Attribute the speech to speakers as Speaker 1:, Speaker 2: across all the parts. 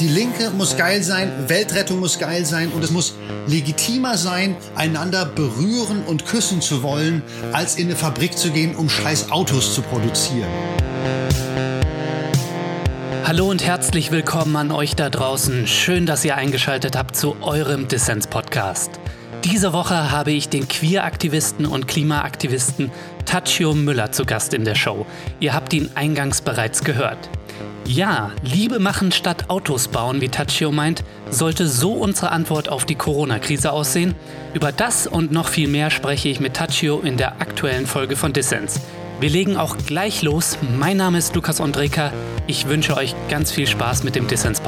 Speaker 1: Die Linke muss geil sein, Weltrettung muss geil sein und es muss legitimer sein, einander berühren und küssen zu wollen, als in eine Fabrik zu gehen, um scheiß Autos zu produzieren.
Speaker 2: Hallo und herzlich willkommen an euch da draußen. Schön, dass ihr eingeschaltet habt zu eurem Dissens-Podcast. Diese Woche habe ich den Queer-Aktivisten und Klimaaktivisten Tachio Müller zu Gast in der Show. Ihr habt ihn eingangs bereits gehört. Ja, Liebe machen statt Autos bauen, wie Tachio meint, sollte so unsere Antwort auf die Corona-Krise aussehen. Über das und noch viel mehr spreche ich mit Tachio in der aktuellen Folge von Dissens. Wir legen auch gleich los. Mein Name ist Lukas Ondreka. Ich wünsche euch ganz viel Spaß mit dem Dissens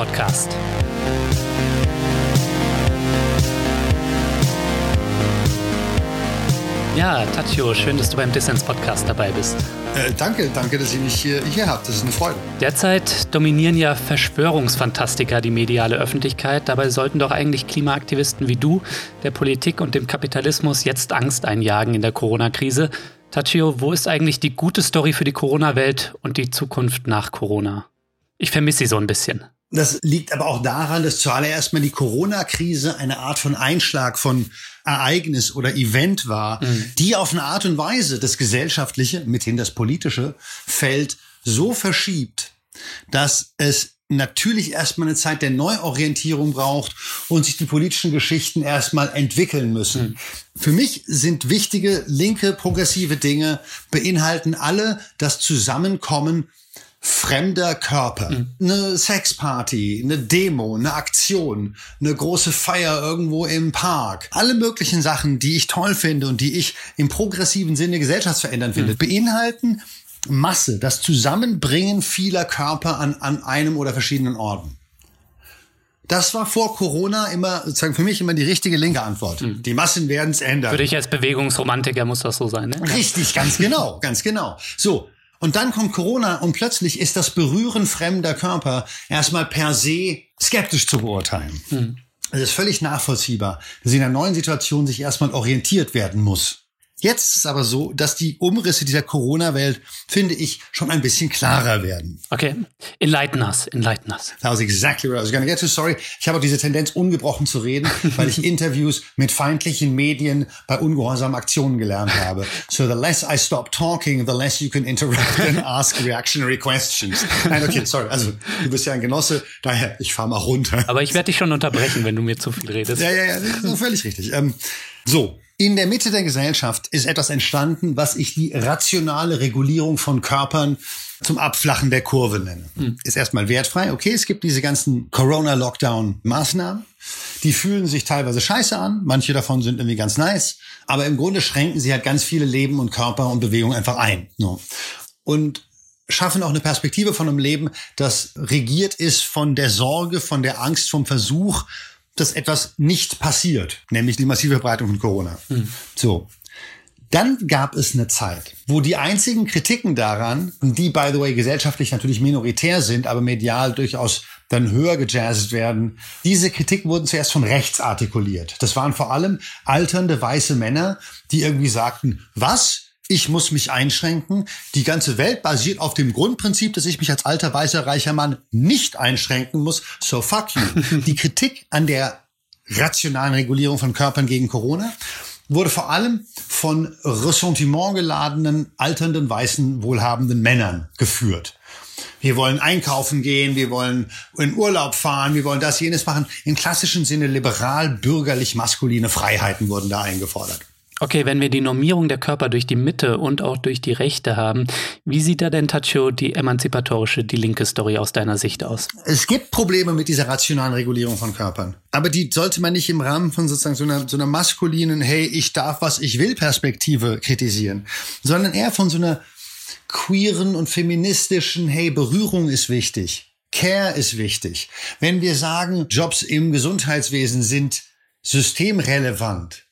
Speaker 2: Ja, Tatjo, schön, dass du beim Dissens Podcast dabei bist.
Speaker 1: Äh, danke, danke, dass ihr mich hier, hier habt. Das ist eine Freude.
Speaker 2: Derzeit dominieren ja Verschwörungsfantastiker die mediale Öffentlichkeit. Dabei sollten doch eigentlich Klimaaktivisten wie du der Politik und dem Kapitalismus jetzt Angst einjagen in der Corona-Krise. Tachio, wo ist eigentlich die gute Story für die Corona-Welt und die Zukunft nach Corona? Ich vermisse sie so ein bisschen.
Speaker 1: Das liegt aber auch daran, dass zuallererst mal die Corona-Krise eine Art von Einschlag von Ereignis oder Event war, mhm. die auf eine Art und Weise das gesellschaftliche, mithin das politische Feld so verschiebt, dass es natürlich erstmal eine Zeit der Neuorientierung braucht und sich die politischen Geschichten erstmal entwickeln müssen. Mhm. Für mich sind wichtige linke progressive Dinge beinhalten alle das Zusammenkommen fremder Körper, mhm. eine Sexparty, eine Demo, eine Aktion, eine große Feier irgendwo im Park, alle möglichen Sachen, die ich toll finde und die ich im progressiven Sinne gesellschaftsverändernd finde, mhm. beinhalten Masse, das Zusammenbringen vieler Körper an, an einem oder verschiedenen Orten. Das war vor Corona immer, sozusagen für mich immer die richtige linke Antwort. Mhm. Die Massen werden es ändern.
Speaker 2: Für dich als Bewegungsromantiker muss das so sein, ne?
Speaker 1: Richtig, ganz genau, ganz genau. So, und dann kommt Corona und plötzlich ist das Berühren fremder Körper erstmal per se skeptisch zu beurteilen. Hm. Es ist völlig nachvollziehbar, dass in einer neuen Situation sich erstmal orientiert werden muss. Jetzt ist es aber so, dass die Umrisse dieser Corona-Welt, finde ich, schon ein bisschen klarer werden.
Speaker 2: Okay. Enlighten us, enlighten us.
Speaker 1: That was exactly what I was going to get to. Sorry. Ich habe auch diese Tendenz, ungebrochen zu reden, weil ich Interviews mit feindlichen Medien bei ungehorsamen Aktionen gelernt habe. So the less I stop talking, the less you can interrupt and ask reactionary questions. Nein, okay, sorry. Also, du bist ja ein Genosse, daher, ich fahr mal runter.
Speaker 2: Aber ich werde dich schon unterbrechen, wenn du mir zu viel redest.
Speaker 1: Ja, ja, ja, völlig richtig. Ähm, so, in der Mitte der Gesellschaft ist etwas entstanden, was ich die rationale Regulierung von Körpern zum Abflachen der Kurve nenne. Hm. Ist erstmal wertfrei. Okay, es gibt diese ganzen Corona-Lockdown-Maßnahmen. Die fühlen sich teilweise scheiße an. Manche davon sind irgendwie ganz nice. Aber im Grunde schränken sie halt ganz viele Leben und Körper und Bewegung einfach ein. Und schaffen auch eine Perspektive von einem Leben, das regiert ist von der Sorge, von der Angst, vom Versuch, dass etwas nicht passiert, nämlich die massive Verbreitung von Corona. Mhm. So. Dann gab es eine Zeit, wo die einzigen Kritiken daran, die by the way gesellschaftlich natürlich minoritär sind, aber medial durchaus dann höher gejazzt werden, diese Kritiken wurden zuerst von rechts artikuliert. Das waren vor allem alternde weiße Männer, die irgendwie sagten, was? Ich muss mich einschränken. Die ganze Welt basiert auf dem Grundprinzip, dass ich mich als alter, weißer, reicher Mann nicht einschränken muss. So fuck you. Die Kritik an der rationalen Regulierung von Körpern gegen Corona wurde vor allem von Ressentiment geladenen, alternden, weißen, wohlhabenden Männern geführt. Wir wollen einkaufen gehen, wir wollen in Urlaub fahren, wir wollen das, jenes machen. Im klassischen Sinne liberal, bürgerlich, maskuline Freiheiten wurden da eingefordert.
Speaker 2: Okay, wenn wir die Normierung der Körper durch die Mitte und auch durch die Rechte haben, wie sieht da denn, Tacho, die emanzipatorische, die linke Story aus deiner Sicht aus?
Speaker 1: Es gibt Probleme mit dieser rationalen Regulierung von Körpern. Aber die sollte man nicht im Rahmen von sozusagen so einer, so einer maskulinen, hey, ich darf, was ich will Perspektive kritisieren, sondern eher von so einer queeren und feministischen, hey, Berührung ist wichtig. Care ist wichtig. Wenn wir sagen, Jobs im Gesundheitswesen sind systemrelevant,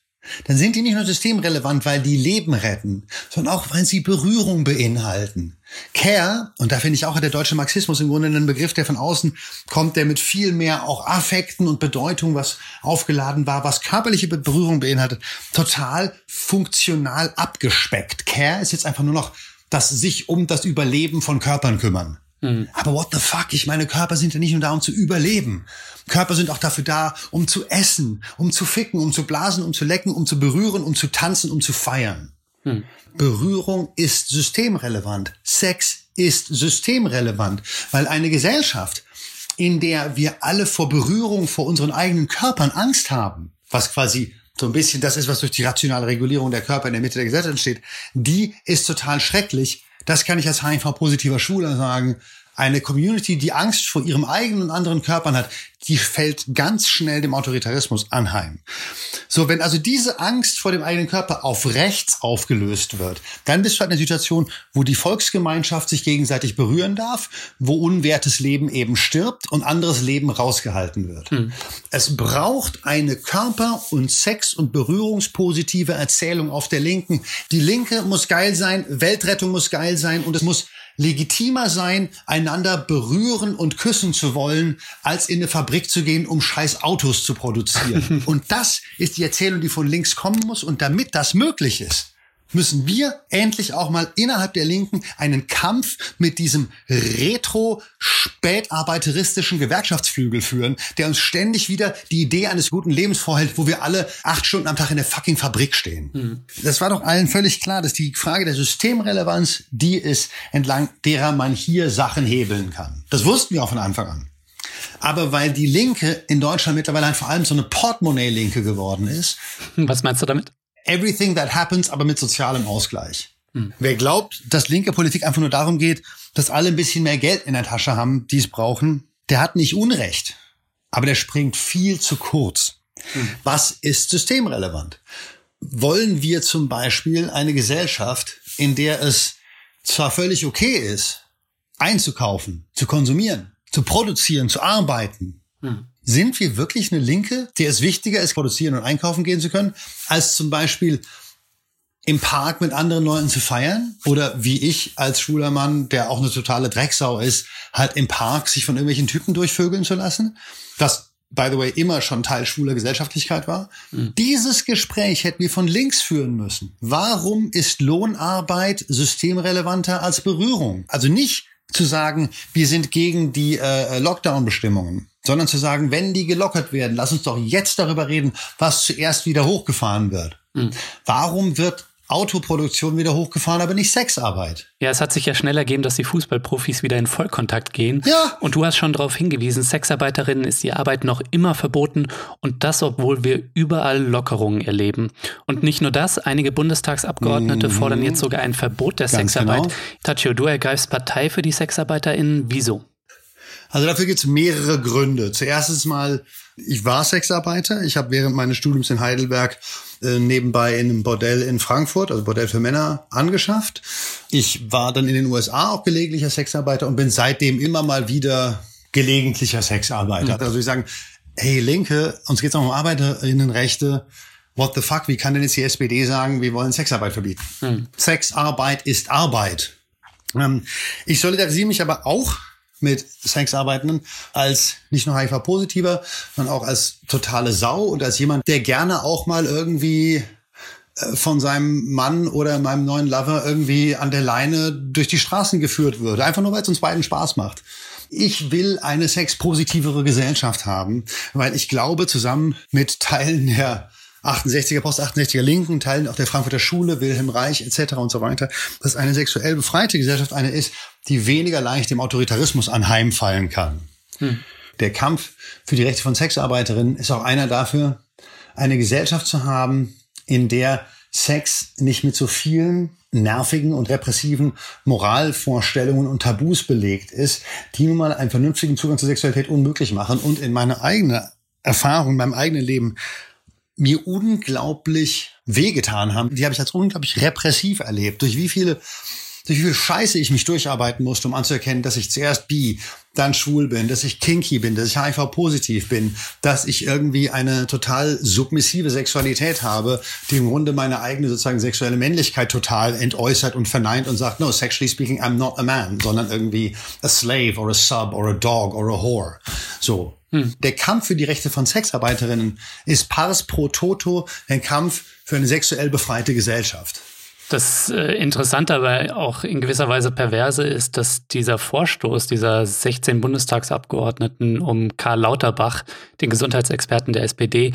Speaker 1: dann sind die nicht nur systemrelevant, weil die Leben retten, sondern auch, weil sie Berührung beinhalten. Care, und da finde ich auch der deutsche Marxismus im Grunde einen Begriff, der von außen kommt, der mit viel mehr auch Affekten und Bedeutung, was aufgeladen war, was körperliche Berührung beinhaltet, total funktional abgespeckt. Care ist jetzt einfach nur noch das sich um das Überleben von Körpern kümmern. Mhm. Aber what the fuck? Ich meine, Körper sind ja nicht nur da, um zu überleben. Körper sind auch dafür da, um zu essen, um zu ficken, um zu blasen, um zu lecken, um zu berühren, um zu tanzen, um zu feiern. Mhm. Berührung ist systemrelevant. Sex ist systemrelevant, weil eine Gesellschaft, in der wir alle vor Berührung vor unseren eigenen Körpern Angst haben, was quasi so ein bisschen das ist, was durch die rationale Regulierung der Körper in der Mitte der Gesellschaft entsteht, die ist total schrecklich. Das kann ich als HIV-positiver Schüler sagen eine Community, die Angst vor ihrem eigenen und anderen Körpern hat, die fällt ganz schnell dem Autoritarismus anheim. So, wenn also diese Angst vor dem eigenen Körper auf rechts aufgelöst wird, dann bist du halt in einer Situation, wo die Volksgemeinschaft sich gegenseitig berühren darf, wo unwertes Leben eben stirbt und anderes Leben rausgehalten wird. Hm. Es braucht eine Körper- und Sex- und berührungspositive Erzählung auf der Linken. Die Linke muss geil sein, Weltrettung muss geil sein und es muss legitimer sein, einander berühren und küssen zu wollen, als in eine Fabrik zu gehen, um scheiß Autos zu produzieren. und das ist die Erzählung, die von links kommen muss. Und damit das möglich ist, müssen wir endlich auch mal innerhalb der Linken einen Kampf mit diesem retro-spätarbeiteristischen Gewerkschaftsflügel führen, der uns ständig wieder die Idee eines guten Lebens vorhält, wo wir alle acht Stunden am Tag in der fucking Fabrik stehen. Mhm. Das war doch allen völlig klar, dass die Frage der Systemrelevanz die ist, entlang derer man hier Sachen hebeln kann. Das wussten wir auch von Anfang an. Aber weil die Linke in Deutschland mittlerweile halt vor allem so eine Portemonnaie-Linke geworden ist.
Speaker 2: Was meinst du damit?
Speaker 1: Everything that happens, aber mit sozialem Ausgleich. Hm. Wer glaubt, dass linke Politik einfach nur darum geht, dass alle ein bisschen mehr Geld in der Tasche haben, die es brauchen, der hat nicht Unrecht. Aber der springt viel zu kurz. Hm. Was ist systemrelevant? Wollen wir zum Beispiel eine Gesellschaft, in der es zwar völlig okay ist, einzukaufen, zu konsumieren, zu produzieren, zu arbeiten, hm. Sind wir wirklich eine Linke, der es wichtiger ist, produzieren und einkaufen gehen zu können, als zum Beispiel im Park mit anderen Leuten zu feiern? Oder wie ich als schwuler Mann, der auch eine totale Drecksau ist, halt im Park sich von irgendwelchen Typen durchvögeln zu lassen? Was, by the way, immer schon Teil schwuler Gesellschaftlichkeit war. Mhm. Dieses Gespräch hätten wir von links führen müssen. Warum ist Lohnarbeit systemrelevanter als Berührung? Also nicht zu sagen, wir sind gegen die äh, Lockdown-Bestimmungen sondern zu sagen, wenn die gelockert werden, lass uns doch jetzt darüber reden, was zuerst wieder hochgefahren wird. Mhm. Warum wird Autoproduktion wieder hochgefahren, aber nicht Sexarbeit.
Speaker 2: Ja, es hat sich ja schnell ergeben, dass die Fußballprofis wieder in Vollkontakt gehen.
Speaker 1: Ja.
Speaker 2: Und du hast schon darauf hingewiesen, Sexarbeiterinnen ist die Arbeit noch immer verboten und das, obwohl wir überall Lockerungen erleben. Und nicht nur das, einige Bundestagsabgeordnete mhm. fordern jetzt sogar ein Verbot der Ganz Sexarbeit. Genau. Tachio, du ergreifst Partei für die SexarbeiterInnen. Wieso?
Speaker 1: Also dafür gibt es mehrere Gründe. Zuerst ist mal, ich war Sexarbeiter. Ich habe während meines Studiums in Heidelberg äh, nebenbei in einem Bordell in Frankfurt, also Bordell für Männer, angeschafft. Ich war dann in den USA auch gelegentlicher Sexarbeiter und bin seitdem immer mal wieder gelegentlicher Sexarbeiter. Mhm. Also ich sagen, hey Linke, uns geht's auch um Arbeiterinnenrechte. What the fuck? Wie kann denn jetzt die SPD sagen, wir wollen Sexarbeit verbieten? Mhm. Sexarbeit ist Arbeit. Ähm, ich solidarisiere mich aber auch mit Sexarbeitenden als nicht nur HIV-Positiver, sondern auch als totale Sau und als jemand, der gerne auch mal irgendwie äh, von seinem Mann oder meinem neuen Lover irgendwie an der Leine durch die Straßen geführt würde. Einfach nur, weil es uns beiden Spaß macht. Ich will eine sexpositivere Gesellschaft haben, weil ich glaube, zusammen mit Teilen der 68er, Post-68er Linken, Teilen auch der Frankfurter Schule, Wilhelm Reich etc. und so weiter, dass eine sexuell befreite Gesellschaft eine ist, die weniger leicht dem Autoritarismus anheimfallen kann. Hm. Der Kampf für die Rechte von Sexarbeiterinnen ist auch einer dafür, eine Gesellschaft zu haben, in der Sex nicht mit so vielen nervigen und repressiven Moralvorstellungen und Tabus belegt ist, die nun mal einen vernünftigen Zugang zur Sexualität unmöglich machen und in meiner eigenen Erfahrung, in meinem eigenen Leben mir unglaublich wehgetan haben. Die habe ich als unglaublich repressiv erlebt. Durch wie viele durch wie viel Scheiße ich mich durcharbeiten musste, um anzuerkennen, dass ich zuerst bi, dann schwul bin, dass ich kinky bin, dass ich HIV-positiv bin, dass ich irgendwie eine total submissive Sexualität habe, die im Grunde meine eigene sozusagen sexuelle Männlichkeit total entäußert und verneint und sagt, no, sexually speaking, I'm not a man, sondern irgendwie a slave or a sub or a dog or a whore. So. Hm. Der Kampf für die Rechte von Sexarbeiterinnen ist pars pro toto ein Kampf für eine sexuell befreite Gesellschaft.
Speaker 2: Das äh, Interessante, aber auch in gewisser Weise perverse ist, dass dieser Vorstoß dieser 16 Bundestagsabgeordneten um Karl Lauterbach, den Gesundheitsexperten der SPD,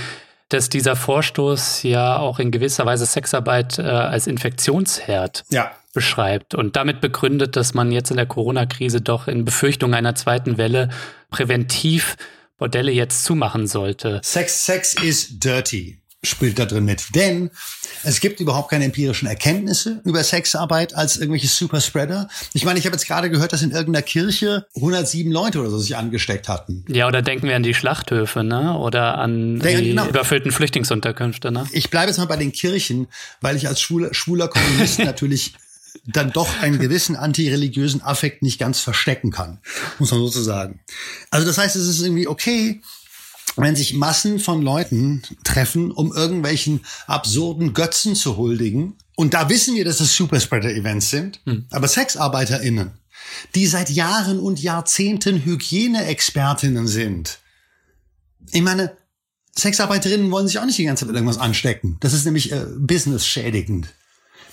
Speaker 2: dass dieser Vorstoß ja auch in gewisser Weise Sexarbeit äh, als Infektionsherd ja. beschreibt und damit begründet, dass man jetzt in der Corona-Krise doch in Befürchtung einer zweiten Welle präventiv Bordelle jetzt zumachen sollte.
Speaker 1: Sex, Sex is dirty spielt da drin mit. Denn es gibt überhaupt keine empirischen Erkenntnisse über Sexarbeit als irgendwelche Superspreader. Ich meine, ich habe jetzt gerade gehört, dass in irgendeiner Kirche 107 Leute oder so sich angesteckt hatten.
Speaker 2: Ja, oder denken wir an die Schlachthöfe, ne? Oder an Denk, die genau. überfüllten Flüchtlingsunterkünfte, ne?
Speaker 1: Ich bleibe jetzt mal bei den Kirchen, weil ich als schwuler, schwuler Kommunist natürlich dann doch einen gewissen antireligiösen Affekt nicht ganz verstecken kann, muss man sozusagen. Also das heißt, es ist irgendwie okay, wenn sich Massen von Leuten treffen, um irgendwelchen absurden Götzen zu huldigen, und da wissen wir, dass es Superspreader-Events sind, hm. aber SexarbeiterInnen, die seit Jahren und Jahrzehnten Hygieneexpertinnen sind. Ich meine, Sexarbeiterinnen wollen sich auch nicht die ganze Zeit mit irgendwas anstecken. Das ist nämlich äh, business-schädigend.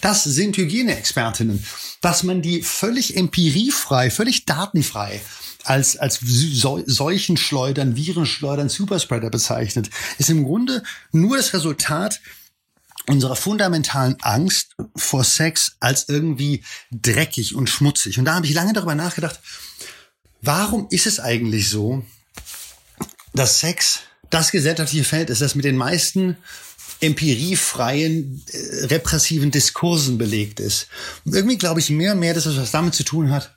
Speaker 1: Das sind Hygieneexpertinnen. Dass man die völlig empiriefrei, völlig datenfrei als, als Seuchenschleudern, Virenschleudern, Superspreader bezeichnet, ist im Grunde nur das Resultat unserer fundamentalen Angst vor Sex als irgendwie dreckig und schmutzig. Und da habe ich lange darüber nachgedacht, warum ist es eigentlich so, dass Sex das gesellschaftliche Feld ist, das mit den meisten empiriefreien, äh, repressiven Diskursen belegt ist. Und irgendwie glaube ich mehr und mehr, dass das was damit zu tun hat,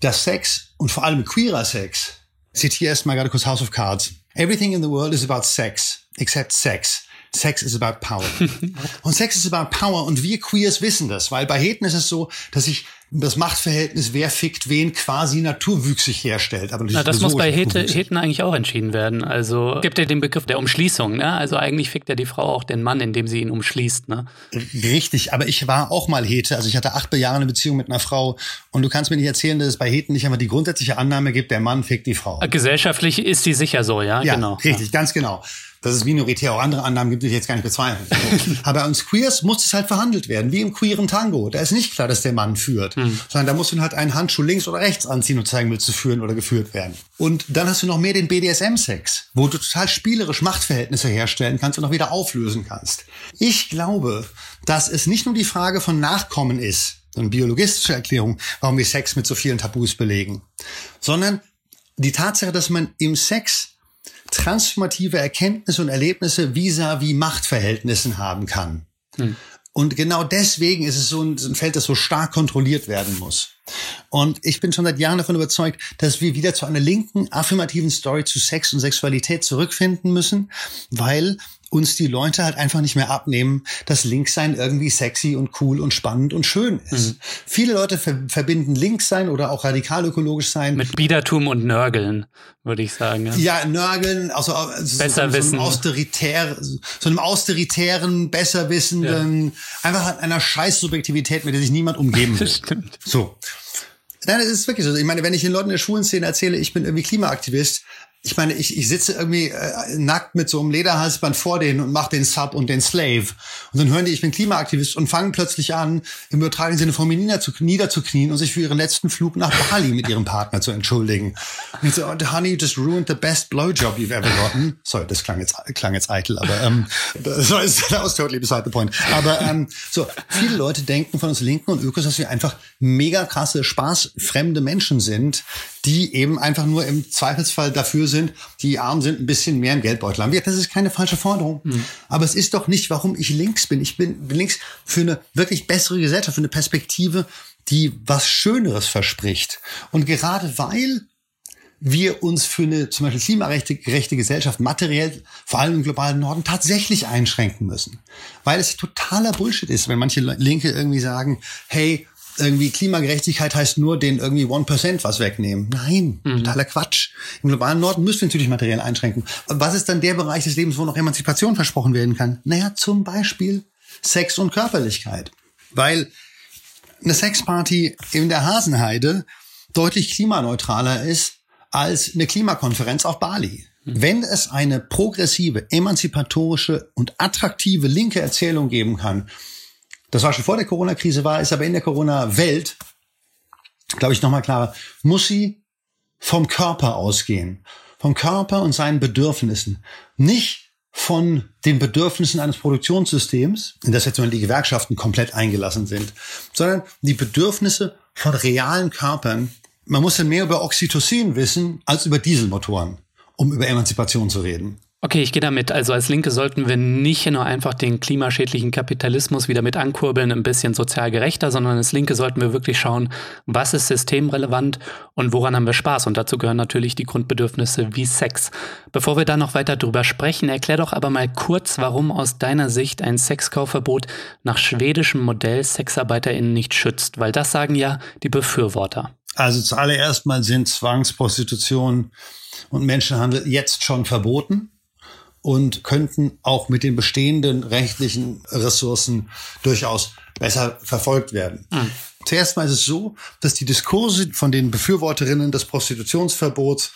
Speaker 1: dass Sex und vor allem queerer Sex, zitiere erstmal gerade kurz House of Cards. Everything in the world is about sex, except sex. Sex is about power. und Sex is about power und wir Queers wissen das, weil bei Heten ist es so, dass ich das Machtverhältnis, wer fickt wen, quasi naturwüchsig herstellt.
Speaker 2: Aber Na, das muss bei Hete, Heten eigentlich auch entschieden werden. Also gibt ja den Begriff der Umschließung. Ne? Also eigentlich fickt ja die Frau auch den Mann, indem sie ihn umschließt. Ne?
Speaker 1: Richtig, aber ich war auch mal Hete. Also ich hatte acht Jahre eine Beziehung mit einer Frau und du kannst mir nicht erzählen, dass es bei Heten nicht einfach die grundsätzliche Annahme gibt, der Mann fickt die Frau.
Speaker 2: Gesellschaftlich ist die sicher so, ja?
Speaker 1: Ja, genau. richtig, ja. ganz genau dass es minoritär auch andere Annahmen gibt, ich jetzt gar nicht bezweifeln. Aber bei uns Queers muss es halt verhandelt werden, wie im queeren Tango. Da ist nicht klar, dass der Mann führt, hm. sondern da musst du halt einen Handschuh links oder rechts anziehen und zeigen, willst du führen oder geführt werden. Und dann hast du noch mehr den BDSM-Sex, wo du total spielerisch Machtverhältnisse herstellen kannst und auch wieder auflösen kannst. Ich glaube, dass es nicht nur die Frage von Nachkommen ist, eine biologistische Erklärung, warum wir Sex mit so vielen Tabus belegen, sondern die Tatsache, dass man im Sex transformative Erkenntnisse und Erlebnisse vis-à-vis Machtverhältnissen haben kann. Hm. Und genau deswegen ist es so ein, Feld, das so stark kontrolliert werden muss. Und ich bin schon seit Jahren davon überzeugt, dass wir wieder zu einer linken, affirmativen Story zu Sex und Sexualität zurückfinden müssen, weil uns die Leute halt einfach nicht mehr abnehmen, dass Linkssein irgendwie sexy und cool und spannend und schön ist. Mhm. Viele Leute ver verbinden Linkssein oder auch radikal ökologisch sein
Speaker 2: mit Biedertum und Nörgeln, würde ich sagen.
Speaker 1: Ja, ja Nörgeln, also,
Speaker 2: Besser so, so,
Speaker 1: einem austeritär, so einem austeritären, besserwissenden, ja. einfach einer Scheißsubjektivität, mit der sich niemand umgeben will. Stimmt. So. Nein, das ist wirklich so. Ich meine, wenn ich den Leuten in der Schulenszene erzähle, ich bin irgendwie Klimaaktivist, ich meine, ich, ich sitze irgendwie äh, nackt mit so einem Lederhalsband vor denen und mache den Sub und den Slave. Und dann hören die, ich bin Klimaaktivist und fangen plötzlich an, im übertragenen Sinne vor mir niederzuknien und sich für ihren letzten Flug nach Bali mit ihrem Partner zu entschuldigen. Und ich so, oh, honey, you just ruined the best blowjob you've ever gotten. Sorry, das klang jetzt, klang jetzt eitel, aber ähm, so ist was totally beside the point. Aber ähm, so, viele Leute denken von uns Linken und Ökos, dass wir einfach mega krasse, spaßfremde Menschen sind, die eben einfach nur im Zweifelsfall dafür sind, die arm sind, ein bisschen mehr im Geldbeutel haben. Das ist keine falsche Forderung. Mhm. Aber es ist doch nicht, warum ich links bin. Ich bin, bin links für eine wirklich bessere Gesellschaft, für eine Perspektive, die was Schöneres verspricht. Und gerade weil wir uns für eine zum Beispiel klimagerechte Gesellschaft materiell, vor allem im globalen Norden, tatsächlich einschränken müssen. Weil es totaler Bullshit ist, wenn manche Linke irgendwie sagen, hey, irgendwie Klimagerechtigkeit heißt nur den irgendwie One Percent was wegnehmen. Nein, mhm. totaler Quatsch. Im globalen Norden müssen wir natürlich materiell einschränken. Was ist dann der Bereich des Lebens, wo noch Emanzipation versprochen werden kann? Naja, zum Beispiel Sex und Körperlichkeit. Weil eine Sexparty in der Hasenheide deutlich klimaneutraler ist als eine Klimakonferenz auf Bali. Mhm. Wenn es eine progressive, emanzipatorische und attraktive linke Erzählung geben kann, Das war schon vor der Corona-Krise, war, ist aber in der Corona-Welt, glaube ich, nochmal klarer, muss sie vom Körper ausgehen. Vom Körper und seinen Bedürfnissen. Nicht von den Bedürfnissen eines Produktionssystems, in das jetzt mal die Gewerkschaften komplett eingelassen sind, sondern die Bedürfnisse von realen Körpern. Man muss ja mehr über Oxytocin wissen als über Dieselmotoren, um über Emanzipation zu reden.
Speaker 2: Okay, ich gehe damit. Also als Linke sollten wir nicht nur einfach den klimaschädlichen Kapitalismus wieder mit ankurbeln, ein bisschen sozial gerechter, sondern als Linke sollten wir wirklich schauen, was ist systemrelevant und woran haben wir Spaß. Und dazu gehören natürlich die Grundbedürfnisse wie Sex. Bevor wir da noch weiter drüber sprechen, erklär doch aber mal kurz, warum aus deiner Sicht ein Sexkaufverbot nach schwedischem Modell SexarbeiterInnen nicht schützt. Weil das sagen ja die Befürworter.
Speaker 1: Also zuallererst mal sind Zwangsprostitution und Menschenhandel jetzt schon verboten und könnten auch mit den bestehenden rechtlichen Ressourcen durchaus besser verfolgt werden. Mhm. Zuerst mal ist es so, dass die Diskurse von den Befürworterinnen des Prostitutionsverbots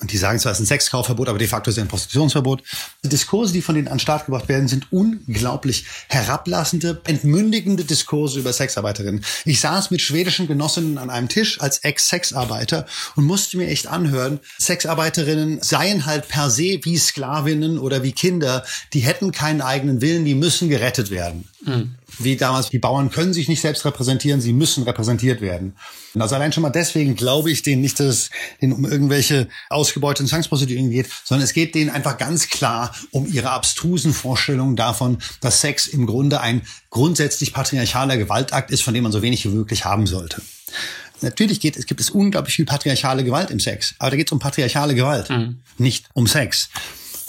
Speaker 1: und die sagen zwar, es ist ein Sexkaufverbot, aber de facto ist es ein Prostitutionsverbot. Die Diskurse, die von denen an den Start gebracht werden, sind unglaublich herablassende, entmündigende Diskurse über Sexarbeiterinnen. Ich saß mit schwedischen Genossinnen an einem Tisch als Ex-Sexarbeiter und musste mir echt anhören, Sexarbeiterinnen seien halt per se wie Sklavinnen oder wie Kinder, die hätten keinen eigenen Willen, die müssen gerettet werden. Mhm wie damals, die Bauern können sich nicht selbst repräsentieren, sie müssen repräsentiert werden. Und also allein schon mal deswegen glaube ich denen nicht, dass es denen um irgendwelche ausgebeuteten Zwangsprostituierten geht, sondern es geht denen einfach ganz klar um ihre abstrusen Vorstellungen davon, dass Sex im Grunde ein grundsätzlich patriarchaler Gewaltakt ist, von dem man so wenig wie möglich haben sollte. Natürlich geht es, gibt es unglaublich viel patriarchale Gewalt im Sex, aber da geht es um patriarchale Gewalt, mhm. nicht um Sex.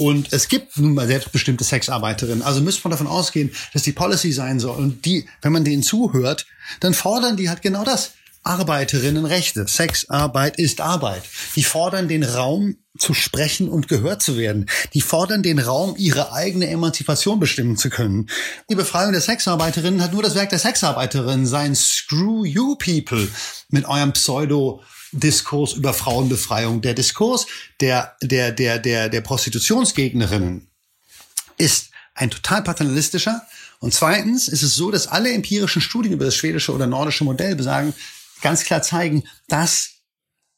Speaker 1: Und es gibt nun mal selbstbestimmte Sexarbeiterinnen. Also müsste man davon ausgehen, dass die Policy sein soll. Und die, wenn man denen zuhört, dann fordern die halt genau das. Arbeiterinnenrechte. Sexarbeit ist Arbeit. Die fordern den Raum zu sprechen und gehört zu werden. Die fordern den Raum, ihre eigene Emanzipation bestimmen zu können. Die Befreiung der Sexarbeiterinnen hat nur das Werk der Sexarbeiterinnen sein. Screw you people mit eurem Pseudo Diskurs über Frauenbefreiung. Der Diskurs der, der, der, der, der Prostitutionsgegnerinnen ist ein total paternalistischer. Und zweitens ist es so, dass alle empirischen Studien über das schwedische oder nordische Modell besagen, ganz klar zeigen, dass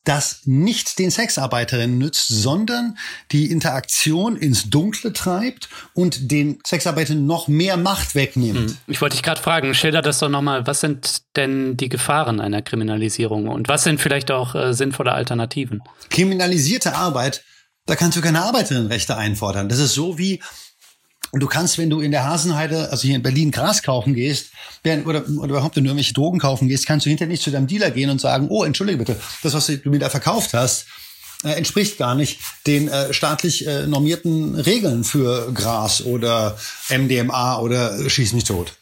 Speaker 1: das nicht den Sexarbeiterinnen nützt, sondern die Interaktion ins Dunkle treibt und den Sexarbeiterinnen noch mehr Macht wegnimmt. Hm.
Speaker 2: Ich wollte dich gerade fragen, schilder das doch nochmal, was sind denn die Gefahren einer Kriminalisierung und was sind vielleicht auch äh, sinnvolle Alternativen?
Speaker 1: Kriminalisierte Arbeit, da kannst du keine Arbeiterinnenrechte einfordern. Das ist so wie, und du kannst, wenn du in der Hasenheide, also hier in Berlin, Gras kaufen gehst, oder, oder überhaupt in irgendwelche Drogen kaufen gehst, kannst du hinterher nicht zu deinem Dealer gehen und sagen, oh, entschuldige bitte, das, was du mir da verkauft hast, äh, entspricht gar nicht den äh, staatlich äh, normierten Regeln für Gras oder MDMA oder Schieß mich tot.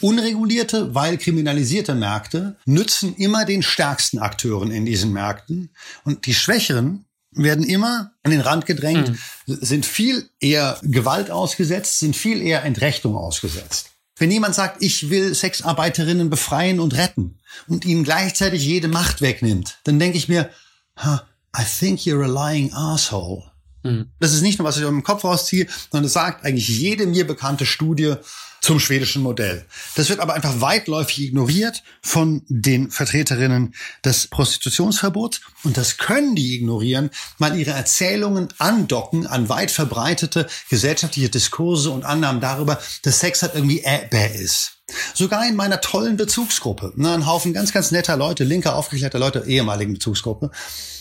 Speaker 1: Unregulierte, weil kriminalisierte Märkte nützen immer den stärksten Akteuren in diesen Märkten und die Schwächeren werden immer an den Rand gedrängt, mhm. sind viel eher Gewalt ausgesetzt, sind viel eher Entrechtung ausgesetzt. Wenn jemand sagt, ich will Sexarbeiterinnen befreien und retten und ihnen gleichzeitig jede Macht wegnimmt, dann denke ich mir, huh, I think you're a lying asshole. Mhm. Das ist nicht nur, was ich aus dem Kopf rausziehe, sondern es sagt eigentlich jede mir bekannte Studie zum schwedischen Modell. Das wird aber einfach weitläufig ignoriert von den Vertreterinnen des Prostitutionsverbots. Und das können die ignorieren, weil ihre Erzählungen andocken an weit verbreitete gesellschaftliche Diskurse und Annahmen darüber, dass Sex halt irgendwie äh, ist. Sogar in meiner tollen Bezugsgruppe, ne, ein Haufen ganz, ganz netter Leute, linker, aufgeklärter Leute, ehemaligen Bezugsgruppe,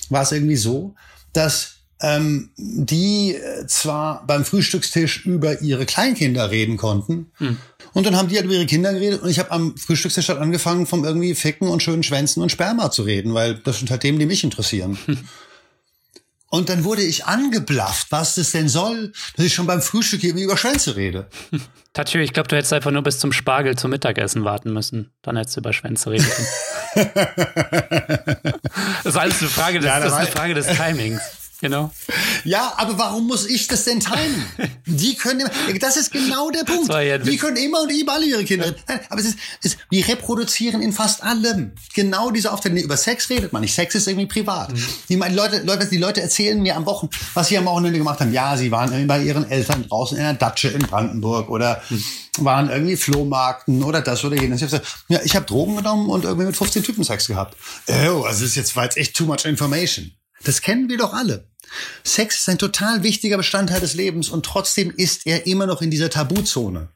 Speaker 1: war es irgendwie so, dass ähm, die äh, zwar beim Frühstückstisch über ihre Kleinkinder reden konnten. Hm. Und dann haben die halt über ihre Kinder geredet und ich habe am Frühstückstisch halt angefangen, vom irgendwie Ficken und schönen Schwänzen und Sperma zu reden, weil das sind halt Themen, die mich interessieren. Hm. Und dann wurde ich angeblafft, was das denn soll, dass ich schon beim Frühstück irgendwie über Schwänze rede.
Speaker 2: Tachi, ich glaube, du hättest einfach nur bis zum Spargel zum Mittagessen warten müssen. Dann hättest du über Schwänze reden können. das ist alles eine Frage des, ja, das ist eine Frage des Timings. Genau.
Speaker 1: Ja, aber warum muss ich das denn teilen? Die können immer, das ist genau der Punkt. Ja die können immer und überall ihre Kinder. Aber es ist, es wir reproduzieren in fast allem. Genau diese Aufteilung. Über Sex redet man nicht. Sex ist irgendwie privat. Mhm. Die, Leute, Leute, die Leute erzählen mir am Wochen, was sie am Wochenende gemacht haben. Ja, sie waren bei ihren Eltern draußen in einer Datsche in Brandenburg oder mhm. waren irgendwie Flohmarkten oder das oder jenes. Ich hab gesagt, ja, ich habe Drogen genommen und irgendwie mit 15 Typen Sex gehabt. Oh, also das ist jetzt, war jetzt echt too much information. Das kennen wir doch alle. Sex ist ein total wichtiger Bestandteil des Lebens und trotzdem ist er immer noch in dieser Tabuzone.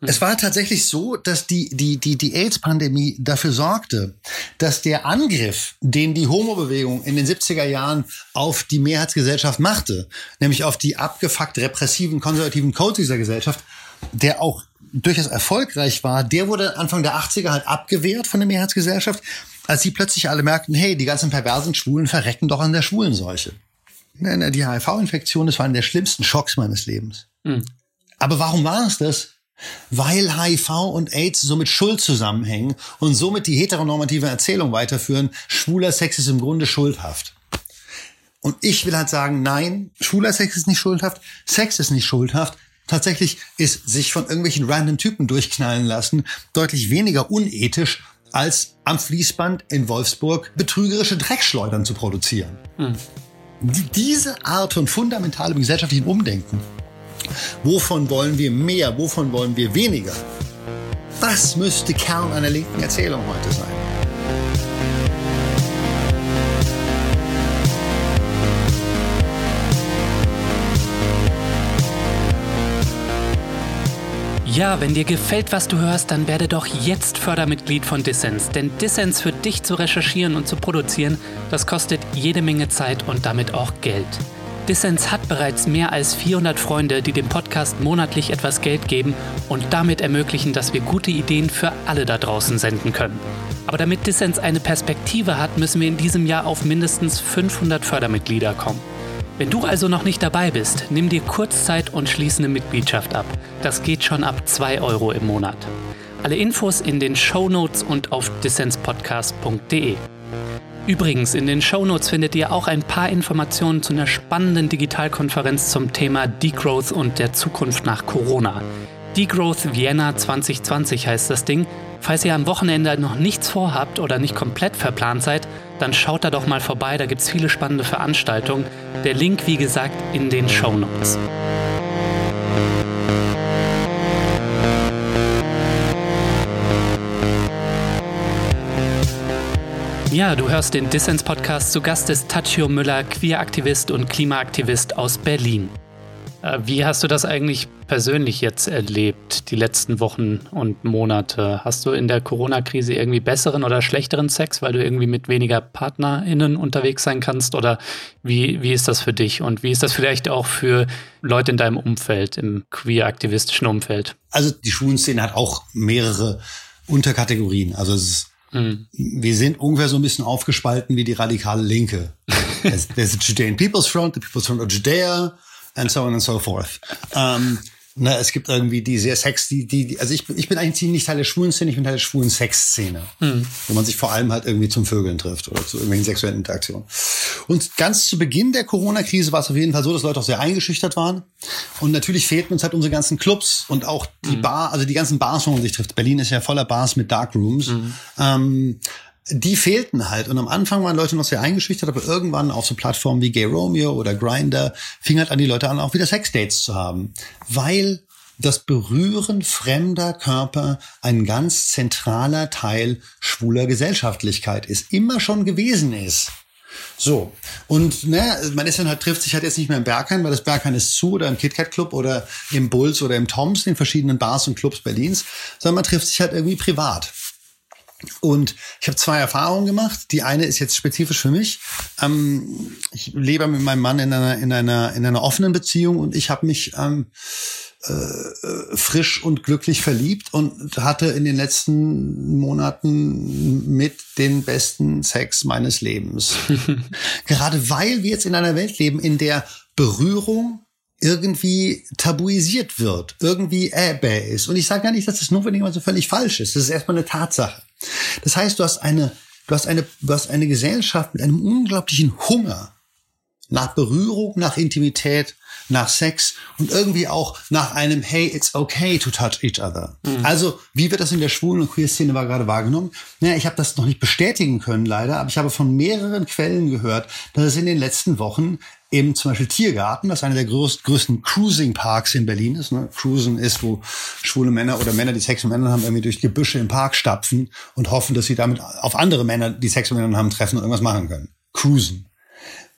Speaker 1: Es war tatsächlich so, dass die, die, die, die AIDS-Pandemie dafür sorgte, dass der Angriff, den die Homo-Bewegung in den 70er Jahren auf die Mehrheitsgesellschaft machte, nämlich auf die abgefuckt repressiven, konservativen Codes dieser Gesellschaft, der auch durchaus erfolgreich war, der wurde Anfang der 80er halt abgewehrt von der Mehrheitsgesellschaft, als sie plötzlich alle merkten, hey, die ganzen perversen Schwulen verrecken doch an der Schwulenseuche. Die HIV-Infektion, das war einer der schlimmsten Schocks meines Lebens. Mhm. Aber warum war es das? Weil HIV und AIDS so mit Schuld zusammenhängen und somit die heteronormative Erzählung weiterführen, schwuler Sex ist im Grunde schuldhaft. Und ich will halt sagen, nein, schwuler Sex ist nicht schuldhaft, Sex ist nicht schuldhaft. Tatsächlich ist sich von irgendwelchen random Typen durchknallen lassen deutlich weniger unethisch, als am Fließband in Wolfsburg betrügerische Dreckschleudern zu produzieren. Mhm diese Art von fundamentalem gesellschaftlichen Umdenken, wovon wollen wir mehr, wovon wollen wir weniger, das müsste Kern einer linken Erzählung heute sein.
Speaker 2: Ja, wenn dir gefällt, was du hörst, dann werde doch jetzt Fördermitglied von Dissens. Denn Dissens für dich zu recherchieren und zu produzieren, das kostet jede Menge Zeit und damit auch Geld. Dissens hat bereits mehr als 400 Freunde, die dem Podcast monatlich etwas Geld geben und damit ermöglichen, dass wir gute Ideen für alle da draußen senden können. Aber damit Dissens eine Perspektive hat, müssen wir in diesem Jahr auf mindestens 500 Fördermitglieder kommen. Wenn du also noch nicht dabei bist, nimm dir Kurzzeit und schließe eine Mitgliedschaft ab. Das geht schon ab 2 Euro im Monat. Alle Infos in den Show Notes und auf dissenspodcast.de. Übrigens, in den Show Notes findet ihr auch ein paar Informationen zu einer spannenden Digitalkonferenz zum Thema Degrowth und der Zukunft nach Corona. Degrowth Vienna 2020 heißt das Ding. Falls ihr am Wochenende noch nichts vorhabt oder nicht komplett verplant seid, dann schaut da doch mal vorbei, da gibt es viele spannende Veranstaltungen. Der Link, wie gesagt, in den Show Notes. Ja, du hörst den Dissens-Podcast. Zu Gast ist Tachio Müller, Queeraktivist und Klimaaktivist aus Berlin. Äh, wie hast du das eigentlich persönlich jetzt erlebt, die letzten Wochen und Monate? Hast du in der Corona-Krise irgendwie besseren oder schlechteren Sex, weil du irgendwie mit weniger PartnerInnen unterwegs sein kannst? Oder wie, wie ist das für dich? Und wie ist das vielleicht auch für Leute in deinem Umfeld, im queer-aktivistischen Umfeld?
Speaker 1: Also die Schwulenszene hat auch mehrere Unterkategorien. Also es ist hm. Wir sind ungefähr so ein bisschen aufgespalten wie die radikale Linke. there's, there's the Judean People's Front, the People's Front of Judea, and so on and so forth. Ähm, na, es gibt irgendwie die sehr Sex, die, die, also ich bin, ich bin eigentlich nicht Teil der schwulen Szene, ich bin Teil der schwulen Sexszene, mhm. wo man sich vor allem halt irgendwie zum Vögeln trifft oder zu irgendwelchen sexuellen Interaktionen. Und ganz zu Beginn der Corona-Krise war es auf jeden Fall so, dass Leute auch sehr eingeschüchtert waren. Und natürlich fehlten uns halt unsere ganzen Clubs und auch die mhm. Bar, also die ganzen Bars, wo man sich trifft. Berlin ist ja voller Bars mit Darkrooms. Mhm. Ähm, die fehlten halt. Und am Anfang waren Leute noch sehr eingeschüchtert, aber irgendwann auf so Plattformen wie Gay Romeo oder Grinder fing halt an die Leute an, auch wieder Sexdates zu haben. Weil das Berühren fremder Körper ein ganz zentraler Teil schwuler Gesellschaftlichkeit ist, immer schon gewesen ist. So. Und ne, man ist dann halt, trifft sich halt jetzt nicht mehr im Berghain, weil das Berghain ist zu oder im KitKat Club oder im Bulls oder im Toms, den verschiedenen Bars und Clubs Berlins, sondern man trifft sich halt irgendwie privat. Und ich habe zwei Erfahrungen gemacht. Die eine ist jetzt spezifisch für mich. Ähm, ich lebe mit meinem Mann in einer in einer in einer offenen Beziehung und ich habe mich ähm, äh, frisch und glücklich verliebt und hatte in den letzten Monaten mit den besten Sex meines Lebens. Gerade weil wir jetzt in einer Welt leben, in der Berührung irgendwie tabuisiert wird, irgendwie äh, ist. Und ich sage gar nicht, dass das notwendigerweise völlig falsch ist. Das ist erstmal eine Tatsache. Das heißt, du hast eine, du hast eine, du hast eine Gesellschaft mit einem unglaublichen Hunger nach Berührung, nach Intimität, nach Sex und irgendwie auch nach einem Hey, it's okay to touch each other. Mhm. Also, wie wird das in der schwulen und queer Szene gerade wahrgenommen? Naja, ich habe das noch nicht bestätigen können leider, aber ich habe von mehreren Quellen gehört, dass es in den letzten Wochen eben zum Beispiel Tiergarten, das einer der größ größten Cruising-Parks in Berlin ist. Ne? Cruisen ist, wo schwule Männer oder Männer, die Sex mit Männern haben, irgendwie durch Gebüsche im Park stapfen und hoffen, dass sie damit auf andere Männer, die Sex mit Männern haben, treffen und irgendwas machen können. Cruisen.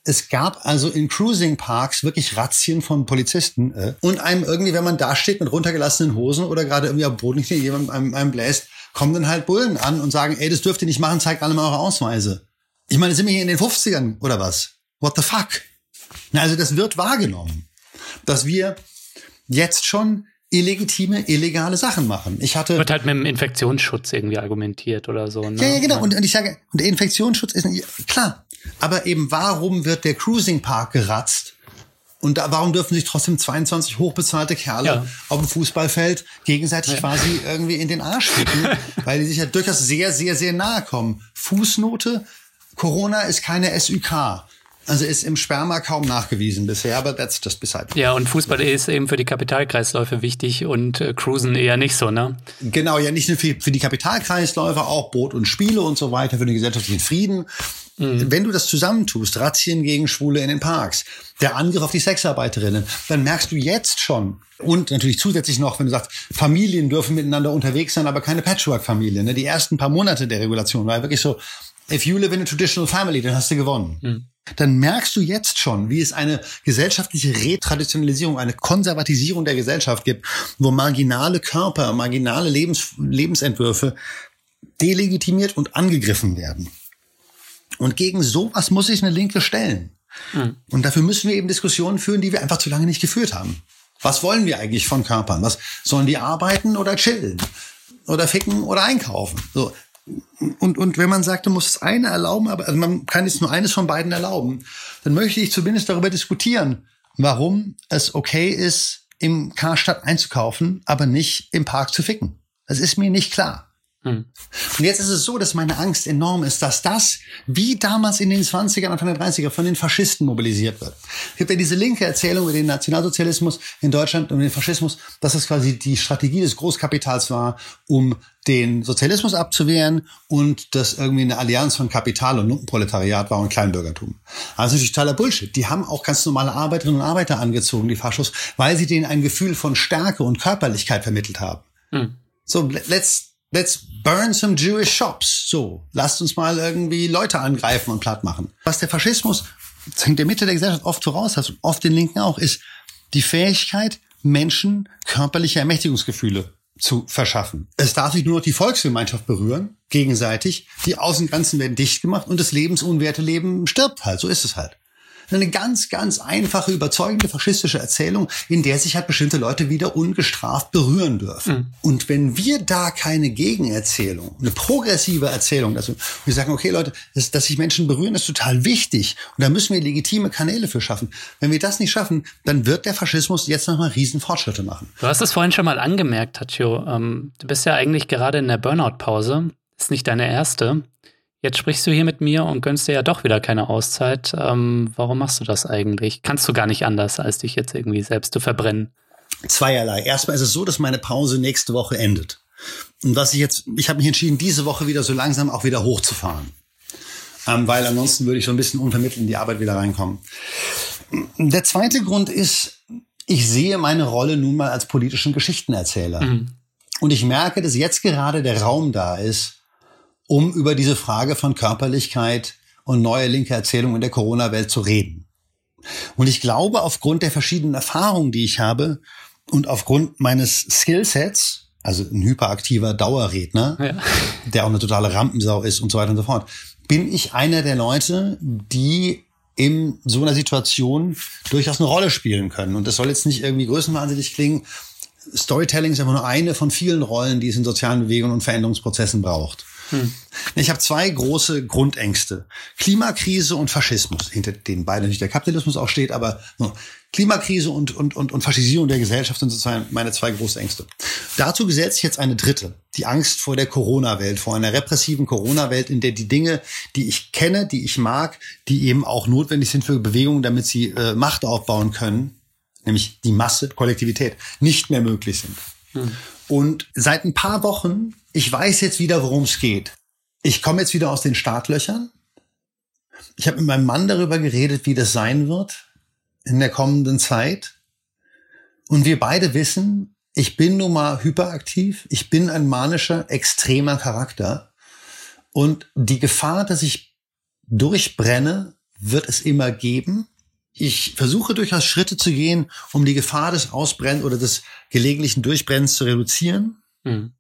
Speaker 1: Es gab also in Cruising Parks wirklich Razzien von Polizisten äh, und einem irgendwie, wenn man da steht mit runtergelassenen Hosen oder gerade irgendwie am Boden nicht jemand einem, einem bläst, kommen dann halt Bullen an und sagen, ey, das dürft ihr nicht machen, zeigt alle mal eure Ausweise. Ich meine, sind wir hier in den 50ern oder was? What the fuck? Na, also das wird wahrgenommen, dass wir jetzt schon illegitime, illegale Sachen machen. Ich hatte
Speaker 2: wird halt mit dem Infektionsschutz irgendwie argumentiert oder so. Ne?
Speaker 1: Ja, ja, genau. Und, und ich sage, und der Infektionsschutz ist klar. Aber eben, warum wird der Cruising Park geratzt? Und da, warum dürfen sich trotzdem 22 hochbezahlte Kerle ja. auf dem Fußballfeld gegenseitig ja. quasi irgendwie in den Arsch ficken, weil die sich ja durchaus sehr, sehr, sehr nahe kommen. Fußnote, Corona ist keine SÜK. Also ist im Sperma kaum nachgewiesen bisher, aber that's just beside.
Speaker 2: Ja, und Fußball ist eben für die Kapitalkreisläufe wichtig und äh, Cruisen eher nicht so, ne?
Speaker 1: Genau, ja, nicht nur für, für die Kapitalkreisläufe, auch Boot und Spiele und so weiter, für den gesellschaftlichen Frieden. Mhm. Wenn du das zusammentust, Razzien gegen Schwule in den Parks, der Angriff auf die Sexarbeiterinnen, dann merkst du jetzt schon, und natürlich zusätzlich noch, wenn du sagst, Familien dürfen miteinander unterwegs sein, aber keine Patchwork-Familien. Ne? Die ersten paar Monate der Regulation war wirklich so, if you live in a traditional family, dann hast du gewonnen. Mhm dann merkst du jetzt schon, wie es eine gesellschaftliche Retraditionalisierung, eine Konservatisierung der Gesellschaft gibt, wo marginale Körper, marginale Lebens, Lebensentwürfe delegitimiert und angegriffen werden. Und gegen sowas muss sich eine Linke stellen. Mhm. Und dafür müssen wir eben Diskussionen führen, die wir einfach zu lange nicht geführt haben. Was wollen wir eigentlich von Körpern? Was sollen die arbeiten oder chillen? Oder ficken oder einkaufen? So, und, und wenn man sagt, du musst das eine erlauben, aber also man kann jetzt nur eines von beiden erlauben, dann möchte ich zumindest darüber diskutieren, warum es okay ist, im Karstadt einzukaufen, aber nicht im Park zu ficken. Das ist mir nicht klar. Hm. Und jetzt ist es so, dass meine Angst enorm ist, dass das, wie damals in den 20ern, Anfang der 30er, von den Faschisten mobilisiert wird. Es gibt ja diese linke Erzählung über den Nationalsozialismus in Deutschland und den Faschismus, dass es quasi die Strategie des Großkapitals war, um den Sozialismus abzuwehren und das irgendwie eine Allianz von Kapital und Lumpenproletariat war und Kleinbürgertum. Also natürlich totaler Bullshit. Die haben auch ganz normale Arbeiterinnen und Arbeiter angezogen, die Faschos, weil sie denen ein Gefühl von Stärke und Körperlichkeit vermittelt haben. Hm. So, let's Let's burn some Jewish shops. So, lasst uns mal irgendwie Leute angreifen und platt machen. Was der Faschismus in der Mitte der Gesellschaft oft voraus hat, oft den Linken auch, ist die Fähigkeit, Menschen körperliche Ermächtigungsgefühle zu verschaffen. Es darf sich nur noch die Volksgemeinschaft berühren, gegenseitig. Die Außengrenzen werden dicht gemacht und das lebensunwerte Leben stirbt halt. So ist es halt. Eine ganz, ganz einfache, überzeugende faschistische Erzählung, in der sich halt bestimmte Leute wieder ungestraft berühren dürfen. Mhm. Und wenn wir da keine Gegenerzählung, eine progressive Erzählung, also wir sagen, okay Leute, dass, dass sich Menschen berühren, ist total wichtig. Und da müssen wir legitime Kanäle für schaffen. Wenn wir das nicht schaffen, dann wird der Faschismus jetzt nochmal riesen Fortschritte machen.
Speaker 2: Du hast es vorhin schon mal angemerkt, Tatjo. Ähm, du bist ja eigentlich gerade in der Burnout-Pause. Ist nicht deine erste. Jetzt sprichst du hier mit mir und gönnst dir ja doch wieder keine Auszeit. Ähm, warum machst du das eigentlich? Kannst du gar nicht anders, als dich jetzt irgendwie selbst zu verbrennen?
Speaker 1: Zweierlei. Erstmal ist es so, dass meine Pause nächste Woche endet. Und was ich jetzt, ich habe mich entschieden, diese Woche wieder so langsam auch wieder hochzufahren. Ähm, weil ansonsten würde ich so ein bisschen unvermittelt in die Arbeit wieder reinkommen. Der zweite Grund ist, ich sehe meine Rolle nun mal als politischen Geschichtenerzähler. Mhm. Und ich merke, dass jetzt gerade der Raum da ist, um über diese Frage von Körperlichkeit und neue linke Erzählung in der Corona-Welt zu reden. Und ich glaube, aufgrund der verschiedenen Erfahrungen, die ich habe und aufgrund meines Skillsets, also ein hyperaktiver Dauerredner, ja. der auch eine totale Rampensau ist und so weiter und so fort, bin ich einer der Leute, die in so einer Situation durchaus eine Rolle spielen können. Und das soll jetzt nicht irgendwie größenwahnsinnig klingen. Storytelling ist einfach nur eine von vielen Rollen, die es in sozialen Bewegungen und Veränderungsprozessen braucht. Hm. Ich habe zwei große Grundängste. Klimakrise und Faschismus, hinter denen beide nicht der Kapitalismus auch steht, aber no, Klimakrise und, und, und, und Faschisierung der Gesellschaft sind sozusagen meine zwei großen Ängste. Dazu gesetzt ich jetzt eine dritte, die Angst vor der Corona-Welt, vor einer repressiven Corona-Welt, in der die Dinge, die ich kenne, die ich mag, die eben auch notwendig sind für Bewegungen, damit sie äh, Macht aufbauen können, nämlich die Masse, Kollektivität, nicht mehr möglich sind. Hm. Und seit ein paar Wochen, ich weiß jetzt wieder, worum es geht. Ich komme jetzt wieder aus den Startlöchern. Ich habe mit meinem Mann darüber geredet, wie das sein wird in der kommenden Zeit. Und wir beide wissen, ich bin nun mal hyperaktiv, ich bin ein manischer, extremer Charakter. Und die Gefahr, dass ich durchbrenne, wird es immer geben. Ich versuche durchaus Schritte zu gehen, um die Gefahr des Ausbrennens oder des gelegentlichen Durchbrennens zu reduzieren. Mhm.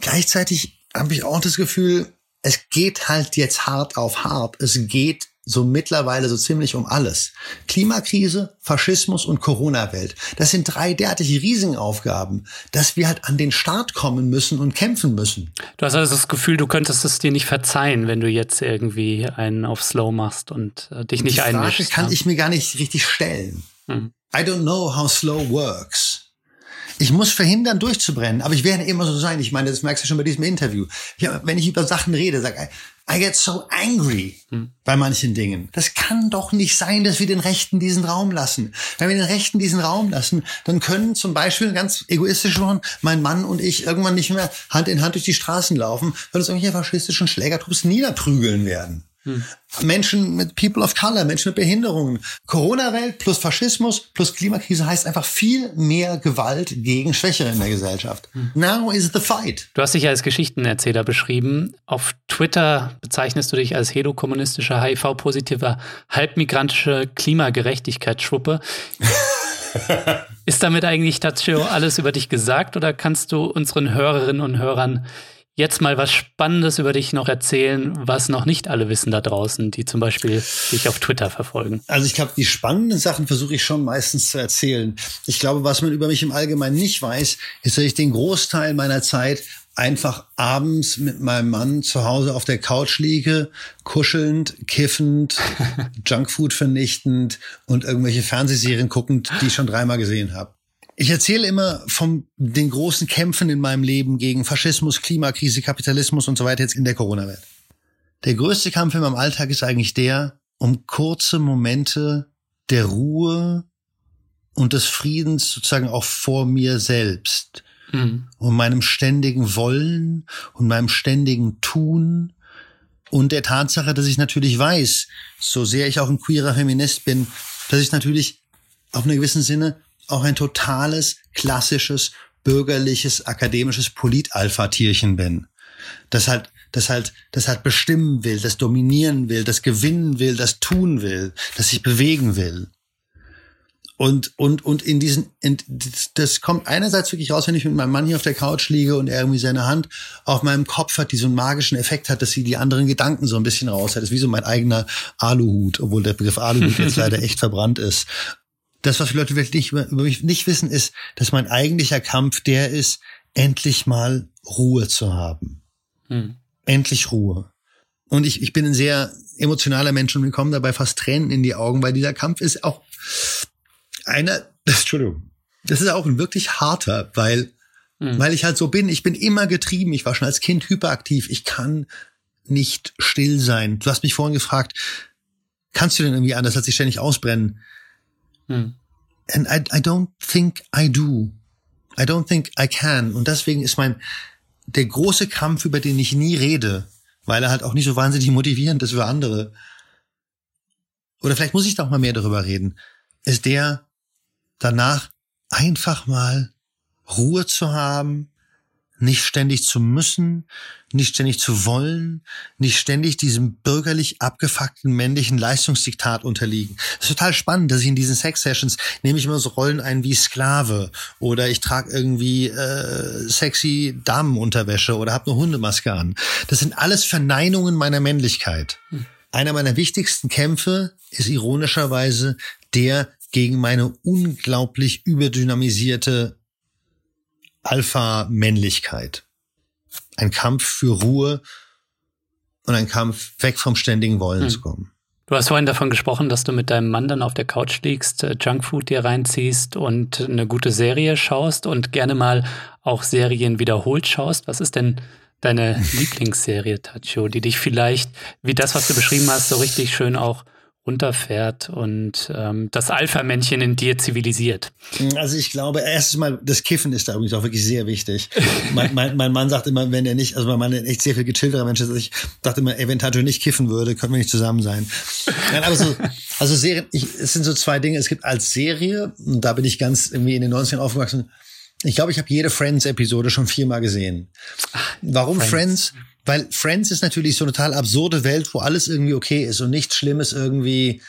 Speaker 1: Gleichzeitig habe ich auch das Gefühl, es geht halt jetzt hart auf hart. Es geht so mittlerweile so ziemlich um alles. Klimakrise, Faschismus und Corona-Welt. Das sind drei derartige Riesenaufgaben, dass wir halt an den Start kommen müssen und kämpfen müssen.
Speaker 2: Du hast also das Gefühl, du könntest es dir nicht verzeihen, wenn du jetzt irgendwie einen auf Slow machst und äh, dich nicht einmischst. Die
Speaker 1: Frage kann ich mir gar nicht richtig stellen. Hm. I don't know how slow works. Ich muss verhindern, durchzubrennen, aber ich werde immer so sein. Ich meine, das merkst du schon bei diesem Interview. Ich, wenn ich über Sachen rede, sage I get so angry hm. bei manchen Dingen. Das kann doch nicht sein, dass wir den Rechten diesen Raum lassen. Wenn wir den Rechten diesen Raum lassen, dann können zum Beispiel ganz egoistisch schon mein Mann und ich irgendwann nicht mehr Hand in Hand durch die Straßen laufen, weil uns irgendwelche faschistischen Schlägertrupps niederprügeln werden. Hm. Menschen mit People of Color, Menschen mit Behinderungen. Corona-Welt plus Faschismus plus Klimakrise heißt einfach viel mehr Gewalt gegen Schwächere in der Gesellschaft. Hm. Now is the fight.
Speaker 2: Du hast dich als Geschichtenerzähler beschrieben. Auf Twitter bezeichnest du dich als hedokommunistischer, HIV-positiver, halbmigrantische Klimagerechtigkeitsschwuppe. Ist damit eigentlich, Tachio, alles über dich gesagt oder kannst du unseren Hörerinnen und Hörern jetzt mal was Spannendes über dich noch erzählen, was noch nicht alle wissen da draußen, die zum Beispiel dich auf Twitter verfolgen?
Speaker 1: Also ich glaube, die spannenden Sachen versuche ich schon meistens zu erzählen. Ich glaube, was man über mich im Allgemeinen nicht weiß, ist, dass ich den Großteil meiner Zeit einfach abends mit meinem Mann zu Hause auf der Couch liege, kuschelnd, kiffend, Junkfood vernichtend und irgendwelche Fernsehserien guckend, die ich schon dreimal gesehen habe. Ich erzähle immer von den großen Kämpfen in meinem Leben gegen Faschismus, Klimakrise, Kapitalismus und so weiter jetzt in der Corona-Welt. Der größte Kampf in meinem Alltag ist eigentlich der um kurze Momente der Ruhe und des Friedens sozusagen auch vor mir selbst. Mhm. Um meinem ständigen Wollen und meinem ständigen Tun und der Tatsache, dass ich natürlich weiß, so sehr ich auch ein queerer Feminist bin, dass ich natürlich auf eine gewissen Sinne auch ein totales, klassisches, bürgerliches, akademisches Polit-Alpha-Tierchen bin. Das halt, das halt, das halt bestimmen will, das dominieren will, das gewinnen will, das tun will, das sich bewegen will. Und, und, und in diesen, in, das kommt einerseits wirklich raus, wenn ich mit meinem Mann hier auf der Couch liege und er irgendwie seine Hand auf meinem Kopf hat, die so einen magischen Effekt hat, dass sie die anderen Gedanken so ein bisschen raus hat. Das ist wie so mein eigener Aluhut, obwohl der Begriff Aluhut jetzt leider echt verbrannt ist das, was Leute wirklich über mich nicht wissen, ist, dass mein eigentlicher Kampf der ist, endlich mal Ruhe zu haben. Hm. Endlich Ruhe. Und ich, ich bin ein sehr emotionaler Mensch und mir kommen dabei fast Tränen in die Augen, weil dieser Kampf ist auch einer, Entschuldigung, das ist auch ein wirklich harter, weil, hm. weil ich halt so bin. Ich bin immer getrieben. Ich war schon als Kind hyperaktiv. Ich kann nicht still sein. Du hast mich vorhin gefragt, kannst du denn irgendwie anders als ich ständig ausbrennen? Hm. And I, I don't think I do. I don't think I can. Und deswegen ist mein, der große Kampf, über den ich nie rede, weil er halt auch nicht so wahnsinnig motivierend ist für andere. Oder vielleicht muss ich doch mal mehr darüber reden, ist der danach einfach mal Ruhe zu haben, nicht ständig zu müssen, nicht ständig zu wollen, nicht ständig diesem bürgerlich abgefuckten männlichen Leistungsdiktat unterliegen. Das ist total spannend, dass ich in diesen Sex-Sessions nehme ich immer so Rollen ein wie Sklave oder ich trage irgendwie äh, sexy Damenunterwäsche oder habe eine Hundemaske an. Das sind alles Verneinungen meiner Männlichkeit. Hm. Einer meiner wichtigsten Kämpfe ist ironischerweise der gegen meine unglaublich überdynamisierte Alpha-Männlichkeit. Ein Kampf für Ruhe und ein Kampf weg vom ständigen Wollen
Speaker 2: Mhm.
Speaker 1: zu kommen.
Speaker 2: Du hast vorhin davon gesprochen, dass du mit deinem Mann dann auf der Couch liegst, äh, Junkfood dir reinziehst und eine gute Serie schaust und gerne mal auch Serien wiederholt schaust. Was ist denn deine Lieblingsserie, Tacho, die dich vielleicht, wie das, was du beschrieben hast, so richtig schön auch runterfährt und ähm, das Alpha-Männchen in dir zivilisiert?
Speaker 1: Also ich glaube, erstes Mal, das Kiffen ist da übrigens auch wirklich sehr wichtig. mein, mein, mein Mann sagt immer, wenn er nicht, also mein Mann ein echt sehr viel gechillterer Mensch ist, als ich dachte immer, ey, wenn Tato nicht kiffen würde, könnten wir nicht zusammen sein. Nein, aber so, also Serien, ich, es sind so zwei Dinge. Es gibt als Serie, und da bin ich ganz irgendwie in den 90ern aufgewachsen, ich glaube, ich habe jede Friends-Episode schon viermal gesehen. Warum Friends? Weil Friends ist natürlich so eine total absurde Welt, wo alles irgendwie okay ist und nichts Schlimmes irgendwie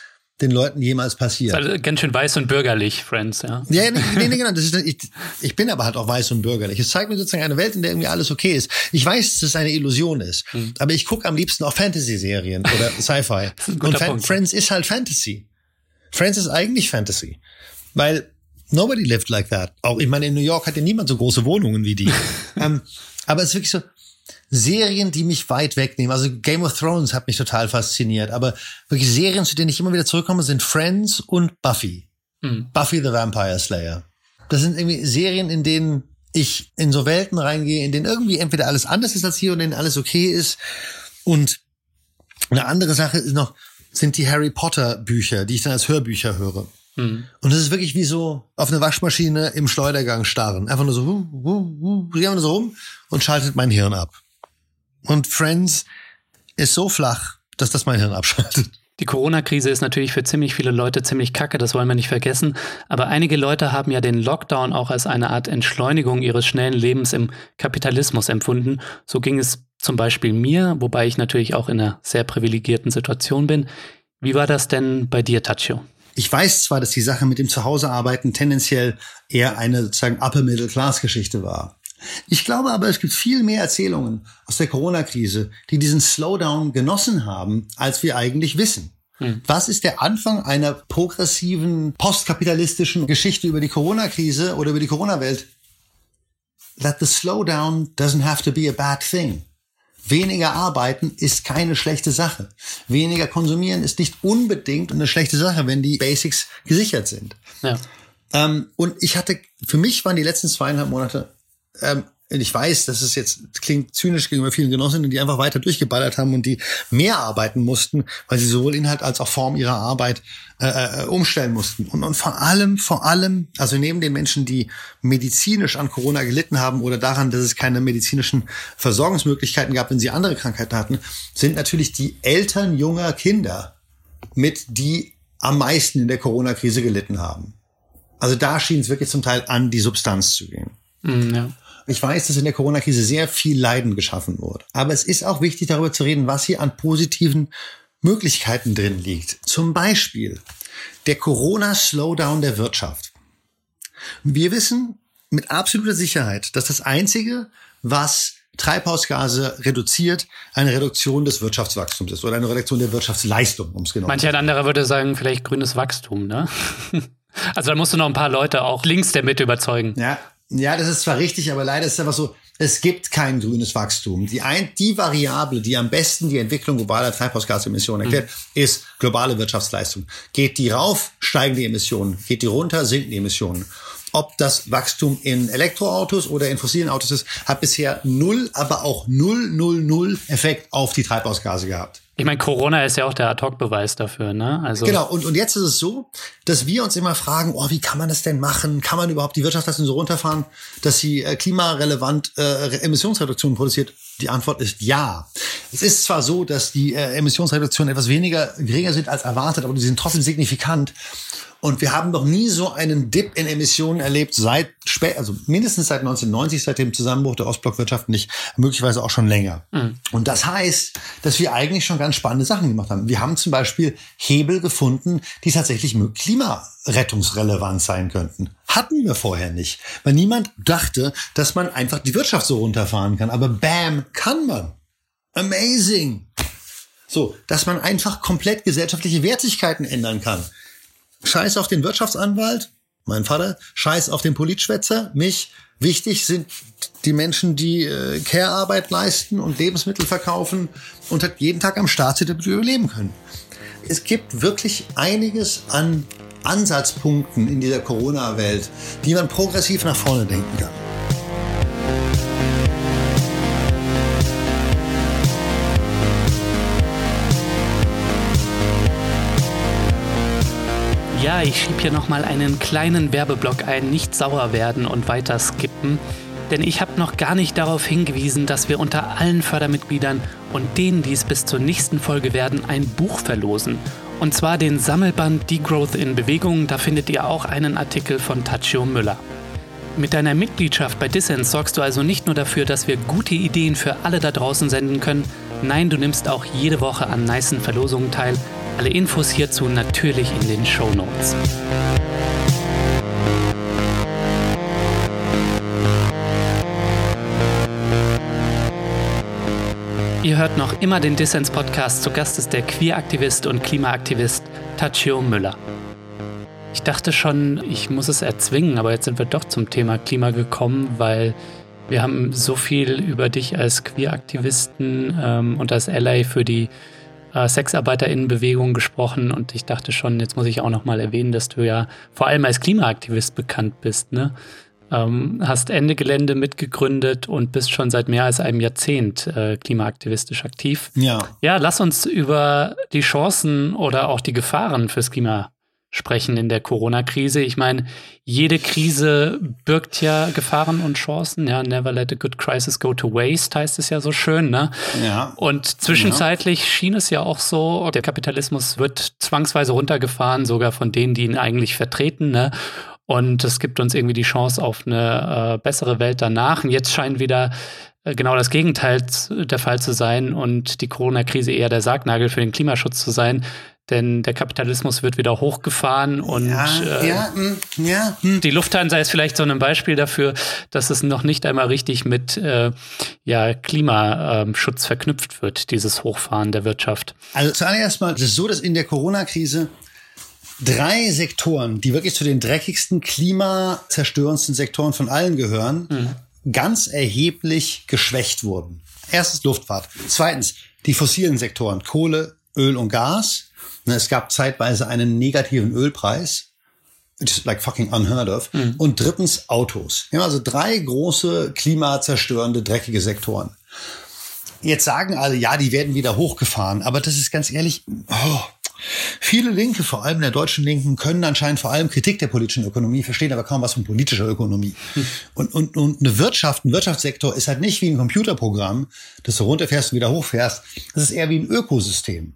Speaker 1: den Leuten jemals passiert.
Speaker 2: Also ganz schön weiß und bürgerlich, Friends, ja.
Speaker 1: Ja, nee, nee, nee genau. Ist, ich, ich bin aber halt auch weiß und bürgerlich. Es zeigt mir sozusagen eine Welt, in der irgendwie alles okay ist. Ich weiß, dass es eine Illusion ist. Aber ich gucke am liebsten auch Fantasy-Serien oder Sci-Fi. Und Fan
Speaker 2: Punkt.
Speaker 1: Friends ist halt Fantasy. Friends ist eigentlich Fantasy. Weil nobody lived like that. Auch, ich meine, in New York hat ja niemand so große Wohnungen wie die. ähm, aber es ist wirklich so, Serien, die mich weit wegnehmen. Also Game of Thrones hat mich total fasziniert. Aber wirklich Serien, zu denen ich immer wieder zurückkomme, sind Friends und Buffy. Buffy the Vampire Slayer. Das sind irgendwie Serien, in denen ich in so Welten reingehe, in denen irgendwie entweder alles anders ist als hier und in denen alles okay ist. Und eine andere Sache ist noch, sind die Harry Potter Bücher, die ich dann als Hörbücher höre. Und das ist wirklich wie so auf eine Waschmaschine im Schleudergang starren. Einfach nur so, hu, hu, hu, so rum und schaltet mein Hirn ab. Und Friends ist so flach, dass das mein Hirn abschaltet.
Speaker 2: Die Corona-Krise ist natürlich für ziemlich viele Leute ziemlich kacke, das wollen wir nicht vergessen. Aber einige Leute haben ja den Lockdown auch als eine Art Entschleunigung ihres schnellen Lebens im Kapitalismus empfunden. So ging es zum Beispiel mir, wobei ich natürlich auch in einer sehr privilegierten Situation bin. Wie war das denn bei dir, Tacho?
Speaker 1: Ich weiß zwar, dass die Sache mit dem Zuhausearbeiten tendenziell eher eine sozusagen Upper-Middle-Class-Geschichte war. Ich glaube aber, es gibt viel mehr Erzählungen aus der Corona-Krise, die diesen Slowdown genossen haben, als wir eigentlich wissen. Was ist der Anfang einer progressiven, postkapitalistischen Geschichte über die Corona-Krise oder über die Corona-Welt? That the slowdown doesn't have to be a bad thing. Weniger arbeiten ist keine schlechte Sache. Weniger konsumieren ist nicht unbedingt eine schlechte Sache, wenn die Basics gesichert sind.
Speaker 2: Ja.
Speaker 1: Ähm, und ich hatte, für mich waren die letzten zweieinhalb Monate, ähm, ich weiß, das ist jetzt, klingt zynisch gegenüber vielen Genossinnen, die einfach weiter durchgeballert haben und die mehr arbeiten mussten, weil sie sowohl Inhalt als auch Form ihrer Arbeit äh, äh, umstellen mussten. Und, und vor allem, vor allem, also neben den Menschen, die medizinisch an Corona gelitten haben oder daran, dass es keine medizinischen Versorgungsmöglichkeiten gab, wenn sie andere Krankheiten hatten, sind natürlich die Eltern junger Kinder mit, die am meisten in der Corona-Krise gelitten haben. Also da schien es wirklich zum Teil an die Substanz zu gehen.
Speaker 2: Mm, ja.
Speaker 1: Ich weiß, dass in der Corona-Krise sehr viel Leiden geschaffen wurde. Aber es ist auch wichtig, darüber zu reden, was hier an positiven Möglichkeiten drin liegt. Zum Beispiel der Corona-Slowdown der Wirtschaft. Wir wissen mit absoluter Sicherheit, dass das Einzige, was Treibhausgase reduziert, eine Reduktion des Wirtschaftswachstums ist oder eine Reduktion der Wirtschaftsleistung, um es genau
Speaker 2: Manch ein anderer würde sagen, vielleicht grünes Wachstum, ne? Also da musst du noch ein paar Leute auch links der Mitte überzeugen.
Speaker 1: Ja, ja, das ist zwar richtig, aber leider ist es einfach so, es gibt kein grünes Wachstum. Die, ein, die Variable, die am besten die Entwicklung globaler Treibhausgasemissionen erklärt, ist globale Wirtschaftsleistung. Geht die rauf, steigen die Emissionen. Geht die runter, sinken die Emissionen. Ob das Wachstum in Elektroautos oder in fossilen Autos ist, hat bisher null, aber auch null, null, null Effekt auf die Treibhausgase gehabt.
Speaker 2: Ich meine, Corona ist ja auch der Ad-Hoc-Beweis dafür, ne? Also
Speaker 1: Genau, und, und jetzt ist es so, dass wir uns immer fragen, oh, wie kann man das denn machen? Kann man überhaupt die Wirtschaftsleistung so runterfahren, dass sie äh, klimarelevant äh, Emissionsreduktionen produziert? Die Antwort ist ja. Es ist zwar so, dass die äh, Emissionsreduktionen etwas weniger geringer sind als erwartet, aber die sind trotzdem signifikant. Und wir haben noch nie so einen Dip in Emissionen erlebt seit spät, also mindestens seit 1990, seit dem Zusammenbruch der Ostblockwirtschaft nicht, möglicherweise auch schon länger. Und das heißt, dass wir eigentlich schon ganz spannende Sachen gemacht haben. Wir haben zum Beispiel Hebel gefunden, die tatsächlich klimarettungsrelevant sein könnten. Hatten wir vorher nicht, weil niemand dachte, dass man einfach die Wirtschaft so runterfahren kann. Aber bam, kann man. Amazing. So, dass man einfach komplett gesellschaftliche Wertigkeiten ändern kann. Scheiß auf den Wirtschaftsanwalt, Mein Vater, scheiß auf den Politschwätzer, mich. Wichtig sind die Menschen, die äh, Care-Arbeit leisten und Lebensmittel verkaufen und halt jeden Tag am wir überleben können. Es gibt wirklich einiges an Ansatzpunkten in dieser Corona-Welt, die man progressiv nach vorne denken kann.
Speaker 2: Ja, ich schieb hier nochmal einen kleinen Werbeblock ein, nicht sauer werden und weiter skippen. Denn ich habe noch gar nicht darauf hingewiesen, dass wir unter allen Fördermitgliedern und denen, die es bis zur nächsten Folge werden, ein Buch verlosen. Und zwar den Sammelband Degrowth in Bewegung. Da findet ihr auch einen Artikel von Tachio Müller. Mit deiner Mitgliedschaft bei Dissens sorgst du also nicht nur dafür, dass wir gute Ideen für alle da draußen senden können, nein, du nimmst auch jede Woche an nicen Verlosungen teil, alle Infos hierzu natürlich in den Show Notes. Ihr hört noch immer den Dissens Podcast. Zu Gast ist der Queeraktivist und Klimaaktivist Tachio Müller. Ich dachte schon, ich muss es erzwingen, aber jetzt sind wir doch zum Thema Klima gekommen, weil wir haben so viel über dich als Queeraktivisten ähm, und als Ally für die äh, Sexarbeiterinnenbewegung gesprochen und ich dachte schon, jetzt muss ich auch noch mal erwähnen, dass du ja vor allem als Klimaaktivist bekannt bist, ne? Ähm, hast Ende Gelände mitgegründet und bist schon seit mehr als einem Jahrzehnt äh, klimaaktivistisch aktiv.
Speaker 1: Ja.
Speaker 2: Ja, lass uns über die Chancen oder auch die Gefahren fürs Klima sprechen in der Corona-Krise. Ich meine, jede Krise birgt ja Gefahren und Chancen. Ja, never let a good crisis go to waste, heißt es ja so schön. Ne?
Speaker 1: Ja.
Speaker 2: Und zwischenzeitlich ja. schien es ja auch so, der Kapitalismus wird zwangsweise runtergefahren, sogar von denen, die ihn eigentlich vertreten. Ne? Und es gibt uns irgendwie die Chance auf eine äh, bessere Welt danach. Und jetzt scheint wieder äh, genau das Gegenteil der Fall zu sein und die Corona-Krise eher der Sargnagel für den Klimaschutz zu sein denn der Kapitalismus wird wieder hochgefahren und
Speaker 1: ja, äh, ja, mh, hm, ja. Mh.
Speaker 2: die Lufthansa ist vielleicht so ein Beispiel dafür, dass es noch nicht einmal richtig mit äh, ja, Klimaschutz verknüpft wird, dieses Hochfahren der Wirtschaft.
Speaker 1: Also zuallererst mal, es ist so, dass in der Corona-Krise drei Sektoren, die wirklich zu den dreckigsten, klimazerstörendsten Sektoren von allen gehören, mhm. ganz erheblich geschwächt wurden. Erstens Luftfahrt. Zweitens die fossilen Sektoren, Kohle, Öl und Gas. Ne, es gab zeitweise einen negativen Ölpreis. Which is like fucking unheard of. Mhm. Und drittens Autos. Wir haben also drei große klimazerstörende, dreckige Sektoren. Jetzt sagen alle, ja, die werden wieder hochgefahren. Aber das ist ganz ehrlich, oh, Viele Linke, vor allem der deutschen Linken, können anscheinend vor allem Kritik der politischen Ökonomie verstehen, aber kaum was von politischer Ökonomie. Hm. Und, und, und eine Wirtschaft, ein Wirtschaftssektor ist halt nicht wie ein Computerprogramm, das du runterfährst und wieder hochfährst. Das ist eher wie ein Ökosystem.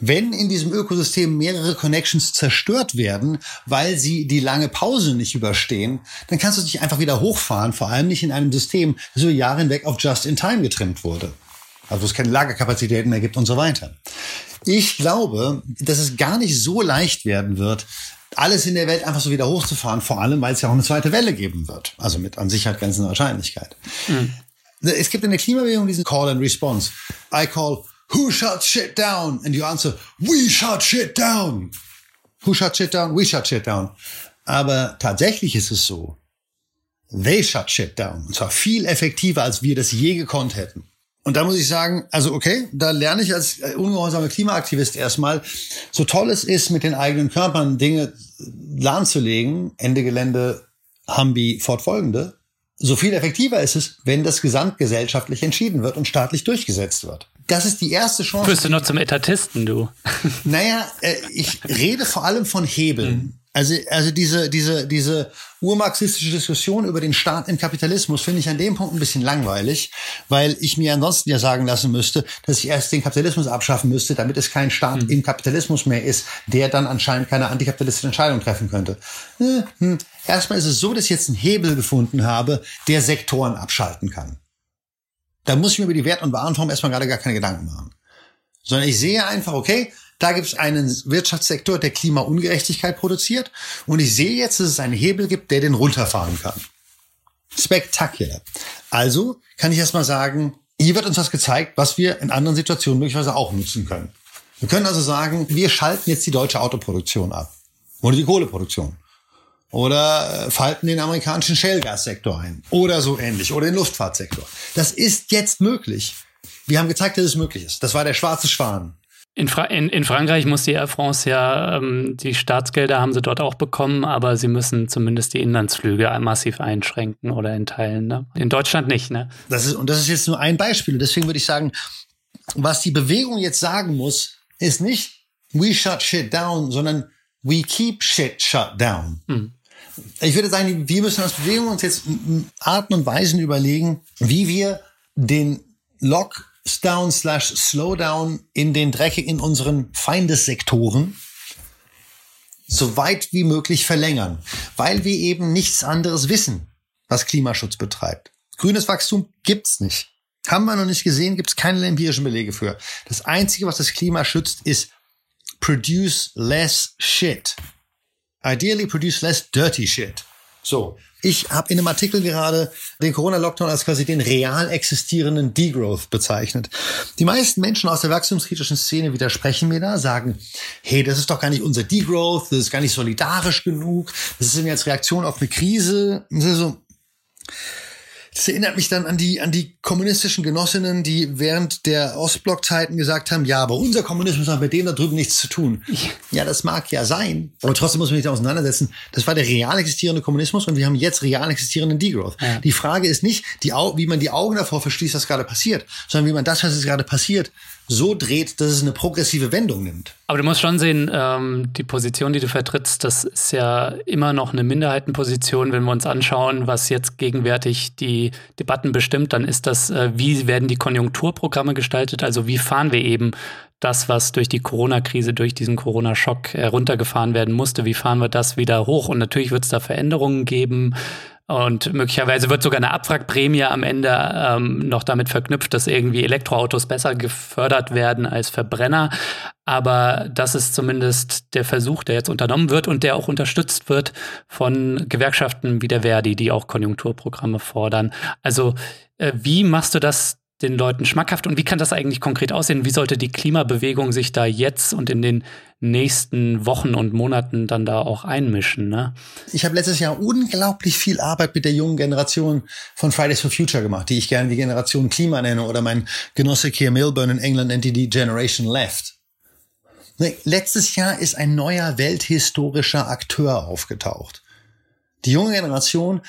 Speaker 1: Wenn in diesem Ökosystem mehrere Connections zerstört werden, weil sie die lange Pause nicht überstehen, dann kannst du dich einfach wieder hochfahren, vor allem nicht in einem System, das über Jahre hinweg auf Just-in-Time getrimmt wurde. Also es keine Lagerkapazitäten mehr gibt und so weiter. Ich glaube, dass es gar nicht so leicht werden wird, alles in der Welt einfach so wieder hochzufahren, vor allem, weil es ja auch eine zweite Welle geben wird. Also mit an Sicherheit grenzender Wahrscheinlichkeit. Mhm. Es gibt in der Klimabewegung diesen Call and Response. I call Who shut shit down? And you answer, we shut shit down. Who shut shit down? We shut shit down. Aber tatsächlich ist es so, they shut shit down. Und zwar viel effektiver, als wir das je gekonnt hätten. Und da muss ich sagen, also okay, da lerne ich als ungehorsamer Klimaaktivist erstmal, so toll es ist, mit den eigenen Körpern Dinge lahmzulegen, Ende Gelände, Hambi, fortfolgende, so viel effektiver ist es, wenn das gesamtgesellschaftlich entschieden wird und staatlich durchgesetzt wird das ist die erste Chance.
Speaker 2: Wirst du noch zum Etatisten, du?
Speaker 1: Naja, äh, ich rede vor allem von Hebeln. Mhm. Also, also diese, diese, diese urmarxistische Diskussion über den Staat im Kapitalismus finde ich an dem Punkt ein bisschen langweilig, weil ich mir ansonsten ja sagen lassen müsste, dass ich erst den Kapitalismus abschaffen müsste, damit es kein Staat mhm. im Kapitalismus mehr ist, der dann anscheinend keine antikapitalistische Entscheidung treffen könnte. Hm. Erstmal ist es so, dass ich jetzt einen Hebel gefunden habe, der Sektoren abschalten kann. Da muss ich mir über die Wert- und Warenform erstmal gerade gar keine Gedanken machen. Sondern ich sehe einfach, okay, da gibt es einen Wirtschaftssektor, der Klimaungerechtigkeit produziert. Und ich sehe jetzt, dass es einen Hebel gibt, der den runterfahren kann. Spektakulär. Also kann ich erstmal sagen, hier wird uns was gezeigt, was wir in anderen Situationen möglicherweise auch nutzen können. Wir können also sagen, wir schalten jetzt die deutsche Autoproduktion ab. Oder die Kohleproduktion. Oder äh, falten den amerikanischen Shale-Gas-Sektor ein oder so ähnlich oder den Luftfahrtsektor. Das ist jetzt möglich. Wir haben gezeigt, dass es möglich ist. Das war der schwarze Schwan.
Speaker 2: In, Fra in, in, Frankreich muss die Air France ja, ähm, die Staatsgelder haben sie dort auch bekommen, aber sie müssen zumindest die Inlandsflüge massiv einschränken oder in Teilen. Ne? In Deutschland nicht. Ne?
Speaker 1: Das ist, und das ist jetzt nur ein Beispiel. Und deswegen würde ich sagen, was die Bewegung jetzt sagen muss, ist nicht we shut shit down, sondern we keep shit shut down. Hm. Ich würde sagen, wir müssen als Bewegung uns jetzt Arten und Weisen überlegen, wie wir den Lock Down slash Slowdown in den Dreck in unseren Feindessektoren so weit wie möglich verlängern, weil wir eben nichts anderes wissen, was Klimaschutz betreibt. Grünes Wachstum gibt's nicht. Haben wir noch nicht gesehen, gibt's keine empirischen Belege für. Das Einzige, was das Klima schützt, ist produce less shit. Ideally produce less dirty shit. So, ich habe in einem Artikel gerade den Corona-Lockdown als quasi den real existierenden Degrowth bezeichnet. Die meisten Menschen aus der wachstumskritischen Szene widersprechen mir da, sagen, hey, das ist doch gar nicht unser Degrowth, das ist gar nicht solidarisch genug, das ist jetzt Reaktion auf eine Krise. Das so, das erinnert mich dann an die, an die kommunistischen Genossinnen, die während der Ostblock-Zeiten gesagt haben, ja, aber unser Kommunismus hat mit dem da drüben nichts zu tun. Ja, das mag ja sein, aber trotzdem muss man sich da auseinandersetzen. Das war der real existierende Kommunismus und wir haben jetzt real existierenden Degrowth. Ja. Die Frage ist nicht, die, wie man die Augen davor verschließt, was gerade passiert, sondern wie man das, was jetzt gerade passiert, so dreht, dass es eine progressive Wendung nimmt.
Speaker 2: Aber du musst schon sehen, ähm, die Position, die du vertrittst, das ist ja immer noch eine Minderheitenposition. Wenn wir uns anschauen, was jetzt gegenwärtig die Debatten bestimmt, dann ist das, äh, wie werden die Konjunkturprogramme gestaltet? Also wie fahren wir eben das, was durch die Corona-Krise, durch diesen Corona-Schock heruntergefahren werden musste, wie fahren wir das wieder hoch? Und natürlich wird es da Veränderungen geben. Und möglicherweise wird sogar eine Abwrackprämie am Ende ähm, noch damit verknüpft, dass irgendwie Elektroautos besser gefördert werden als Verbrenner. Aber das ist zumindest der Versuch, der jetzt unternommen wird und der auch unterstützt wird von Gewerkschaften wie der Verdi, die auch Konjunkturprogramme fordern. Also äh, wie machst du das den Leuten schmackhaft und wie kann das eigentlich konkret aussehen? Wie sollte die Klimabewegung sich da jetzt und in den nächsten Wochen und Monaten dann da auch einmischen? Ne?
Speaker 1: Ich habe letztes Jahr unglaublich viel Arbeit mit der jungen Generation von Fridays for Future gemacht, die ich gerne die Generation Klima nenne oder mein Genosse Keir Milburn in England nennt die die Generation Left. Letztes Jahr ist ein neuer welthistorischer Akteur aufgetaucht. Die junge Generation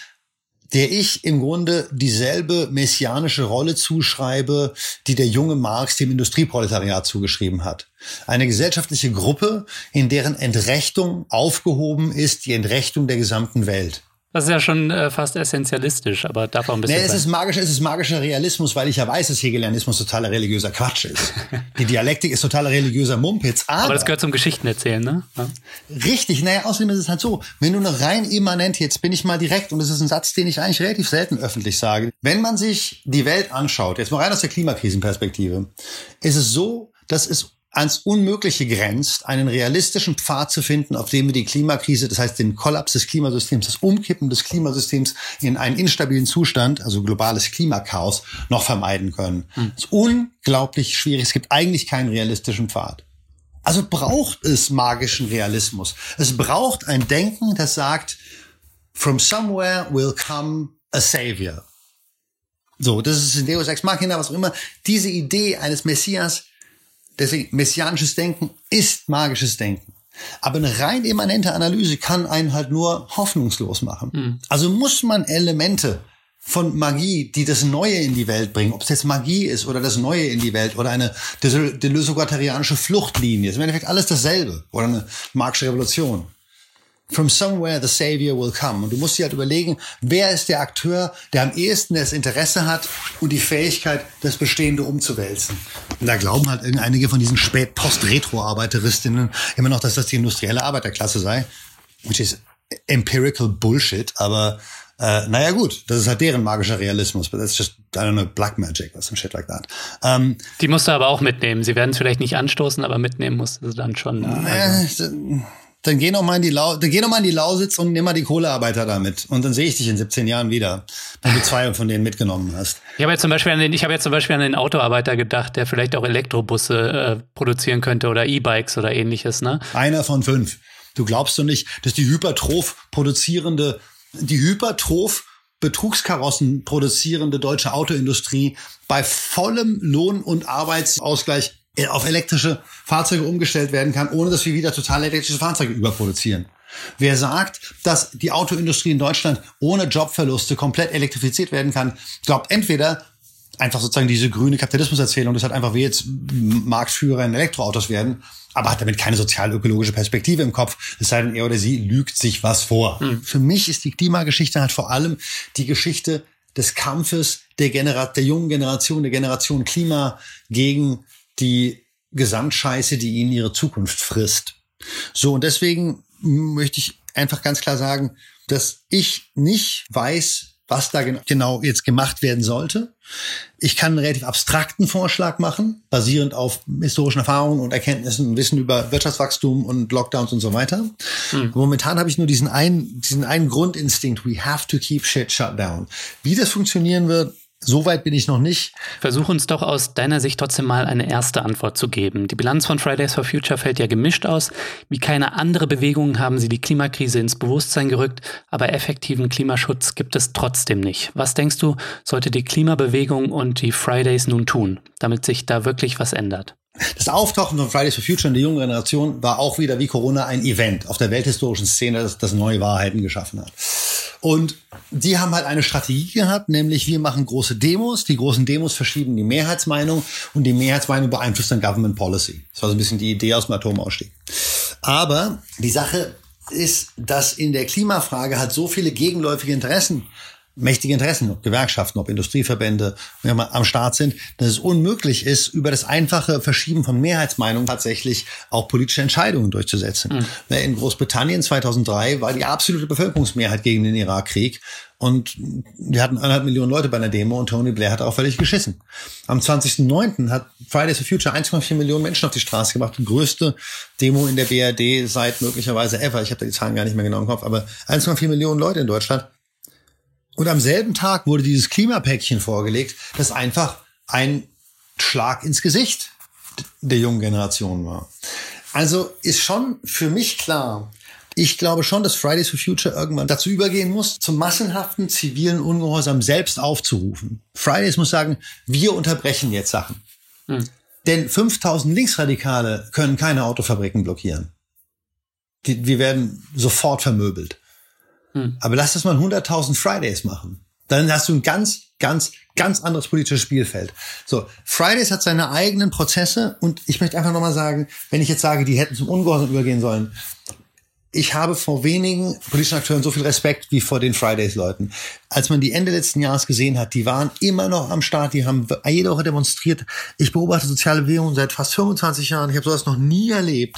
Speaker 1: der ich im Grunde dieselbe messianische Rolle zuschreibe, die der junge Marx dem Industrieproletariat zugeschrieben hat. Eine gesellschaftliche Gruppe, in deren Entrechtung aufgehoben ist die Entrechtung der gesamten Welt.
Speaker 2: Das ist ja schon äh, fast essentialistisch, aber darf auch ein bisschen.
Speaker 1: Nee, es ist magisch, es ist magischer Realismus, weil ich ja weiß, dass Hegelianismus totaler religiöser Quatsch ist. Die Dialektik ist totaler religiöser Mumpitz.
Speaker 2: Aber, aber das gehört zum Geschichtenerzählen, ne? Ja.
Speaker 1: Richtig, naja, außerdem ist es halt so, wenn du eine rein immanent, jetzt bin ich mal direkt, und das ist ein Satz, den ich eigentlich relativ selten öffentlich sage, wenn man sich die Welt anschaut, jetzt mal rein aus der Klimakrisenperspektive, ist es so, dass es ans Unmögliche grenzt, einen realistischen Pfad zu finden, auf dem wir die Klimakrise, das heißt den Kollaps des Klimasystems, das Umkippen des Klimasystems in einen instabilen Zustand, also globales Klimakaos, noch vermeiden können. Hm. Das ist unglaublich schwierig. Es gibt eigentlich keinen realistischen Pfad. Also braucht es magischen Realismus. Es braucht ein Denken, das sagt, from somewhere will come a savior. So, das ist in Deus Ex Machina, was auch immer. Diese Idee eines Messias, Deswegen, messianisches Denken ist magisches Denken. Aber eine rein immanente Analyse kann einen halt nur hoffnungslos machen. Mhm. Also muss man Elemente von Magie, die das Neue in die Welt bringen, ob es jetzt Magie ist oder das Neue in die Welt oder eine delusogatarianische Fluchtlinie, ist im Endeffekt alles dasselbe oder eine magische Revolution. From somewhere the savior will come. Und du musst dir halt überlegen, wer ist der Akteur, der am ehesten das Interesse hat und die Fähigkeit, das Bestehende umzuwälzen. Und da glauben halt einige von diesen Spät-Post-Retro-Arbeiteristinnen immer noch, dass das die industrielle Arbeiterklasse sei. Which is empirical Bullshit, aber äh, naja gut, das ist halt deren magischer Realismus, but that's just, I don't know, black magic or some shit like that.
Speaker 2: Ähm, die musst du aber auch mitnehmen. Sie werden es vielleicht nicht anstoßen, aber mitnehmen musst du dann schon.
Speaker 1: Ne? Also. Dann geh noch mal in die Lau dann geh noch mal in die Lausitz und nimm mal die Kohlearbeiter da mit. Und dann sehe ich dich in 17 Jahren wieder, wenn du zwei von denen mitgenommen hast.
Speaker 2: Ich habe jetzt zum Beispiel an den, ich habe jetzt zum Beispiel an den Autoarbeiter gedacht, der vielleicht auch Elektrobusse äh, produzieren könnte oder E-Bikes oder ähnliches, ne?
Speaker 1: Einer von fünf. Du glaubst doch nicht, dass die hypertroph produzierende, die hypertroph Betrugskarossen produzierende deutsche Autoindustrie bei vollem Lohn- und Arbeitsausgleich auf elektrische Fahrzeuge umgestellt werden kann, ohne dass wir wieder total elektrische Fahrzeuge überproduzieren. Wer sagt, dass die Autoindustrie in Deutschland ohne Jobverluste komplett elektrifiziert werden kann, glaubt entweder einfach sozusagen diese grüne Kapitalismuserzählung, das hat einfach wir jetzt Marktführer in Elektroautos werden, aber hat damit keine sozial-ökologische Perspektive im Kopf, es sei denn, er oder sie lügt sich was vor. Mhm. Für mich ist die Klimageschichte halt vor allem die Geschichte des Kampfes der, Genera der jungen Generation, der Generation Klima gegen die Gesamtscheiße, die ihnen ihre Zukunft frisst. So, und deswegen möchte ich einfach ganz klar sagen, dass ich nicht weiß, was da genau jetzt gemacht werden sollte. Ich kann einen relativ abstrakten Vorschlag machen, basierend auf historischen Erfahrungen und Erkenntnissen und Wissen über Wirtschaftswachstum und Lockdowns und so weiter. Hm. Momentan habe ich nur diesen einen, diesen einen Grundinstinkt, we have to keep shit shut down. Wie das funktionieren wird, so weit bin ich noch nicht.
Speaker 2: Versuch uns doch aus deiner Sicht trotzdem mal eine erste Antwort zu geben. Die Bilanz von Fridays for Future fällt ja gemischt aus. Wie keine andere Bewegung haben sie die Klimakrise ins Bewusstsein gerückt, aber effektiven Klimaschutz gibt es trotzdem nicht. Was denkst du, sollte die Klimabewegung und die Fridays nun tun, damit sich da wirklich was ändert?
Speaker 1: Das Auftauchen von Fridays for Future in der jungen Generation war auch wieder wie Corona ein Event auf der welthistorischen Szene, das, das neue Wahrheiten geschaffen hat. Und die haben halt eine Strategie gehabt, nämlich wir machen große Demos, die großen Demos verschieben die Mehrheitsmeinung und die Mehrheitsmeinung beeinflusst dann Government Policy. Das war so ein bisschen die Idee aus dem Atomausstieg. Aber die Sache ist, dass in der Klimafrage halt so viele gegenläufige Interessen mächtige Interessen, ob Gewerkschaften, ob Industrieverbände wenn wir am Start sind, dass es unmöglich ist, über das einfache Verschieben von Mehrheitsmeinungen tatsächlich auch politische Entscheidungen durchzusetzen. Mhm. In Großbritannien 2003 war die absolute Bevölkerungsmehrheit gegen den Irakkrieg und wir hatten eineinhalb Millionen Leute bei einer Demo und Tony Blair hat auch völlig geschissen. Am 20.09. hat Fridays for Future 1,4 Millionen Menschen auf die Straße gemacht. Die größte Demo in der BRD seit möglicherweise ever. Ich habe da die Zahlen gar nicht mehr genau im Kopf, aber 1,4 Millionen Leute in Deutschland und am selben Tag wurde dieses Klimapäckchen vorgelegt, das einfach ein Schlag ins Gesicht der jungen Generation war. Also ist schon für mich klar, ich glaube schon, dass Fridays for Future irgendwann dazu übergehen muss, zum massenhaften zivilen Ungehorsam selbst aufzurufen. Fridays muss sagen, wir unterbrechen jetzt Sachen. Hm. Denn 5000 Linksradikale können keine Autofabriken blockieren. Die, wir werden sofort vermöbelt. Hm. Aber lass das mal 100.000 Fridays machen. Dann hast du ein ganz, ganz, ganz anderes politisches Spielfeld. So, Fridays hat seine eigenen Prozesse und ich möchte einfach nochmal sagen, wenn ich jetzt sage, die hätten zum Ungehorsam übergehen sollen, ich habe vor wenigen politischen Akteuren so viel Respekt wie vor den Fridays-Leuten. Als man die Ende letzten Jahres gesehen hat, die waren immer noch am Start, die haben jede Woche demonstriert. Ich beobachte soziale Bewegungen seit fast 25 Jahren. Ich habe sowas noch nie erlebt.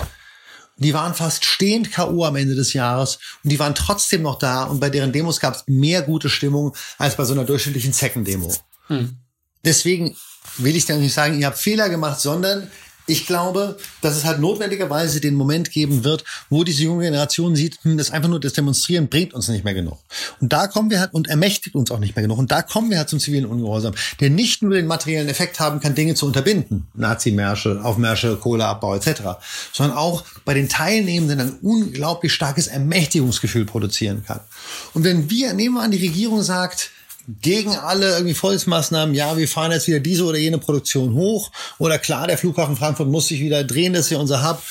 Speaker 1: Die waren fast stehend K.O. am Ende des Jahres und die waren trotzdem noch da und bei deren Demos gab es mehr gute Stimmung als bei so einer durchschnittlichen Zecken-Demo. Hm. Deswegen will ich dann nicht sagen, ihr habt Fehler gemacht, sondern ich glaube, dass es halt notwendigerweise den Moment geben wird, wo diese junge Generation sieht, hm, das einfach nur das Demonstrieren bringt uns nicht mehr genug. Und da kommen wir halt und ermächtigt uns auch nicht mehr genug. Und da kommen wir halt zum zivilen Ungehorsam, der nicht nur den materiellen Effekt haben kann, Dinge zu unterbinden, Nazi-Märsche, Aufmärsche, Kohleabbau etc., sondern auch bei den Teilnehmenden ein unglaublich starkes Ermächtigungsgefühl produzieren kann. Und wenn wir, nehmen wir an, die Regierung sagt, gegen alle irgendwie Volksmaßnahmen, ja, wir fahren jetzt wieder diese oder jene Produktion hoch oder klar, der Flughafen Frankfurt muss sich wieder drehen, das ist ja unser Hub.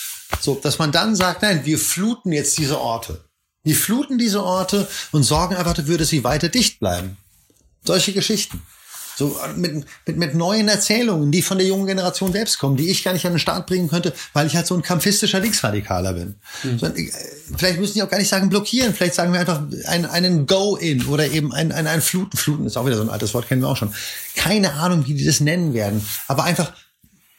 Speaker 1: So, dass man dann sagt, nein, wir fluten jetzt diese Orte. Wir fluten diese Orte und sorgen einfach dafür, dass sie weiter dicht bleiben. Solche Geschichten. So mit, mit, mit neuen Erzählungen, die von der jungen Generation selbst kommen, die ich gar nicht an den Start bringen könnte, weil ich halt so ein kampfistischer Linksradikaler bin. Mhm. So, äh, vielleicht müssen die auch gar nicht sagen blockieren, vielleicht sagen wir einfach einen, einen Go-In oder eben ein, ein, ein Fluten. Fluten ist auch wieder so ein altes Wort, kennen wir auch schon. Keine Ahnung, wie die das nennen werden, aber einfach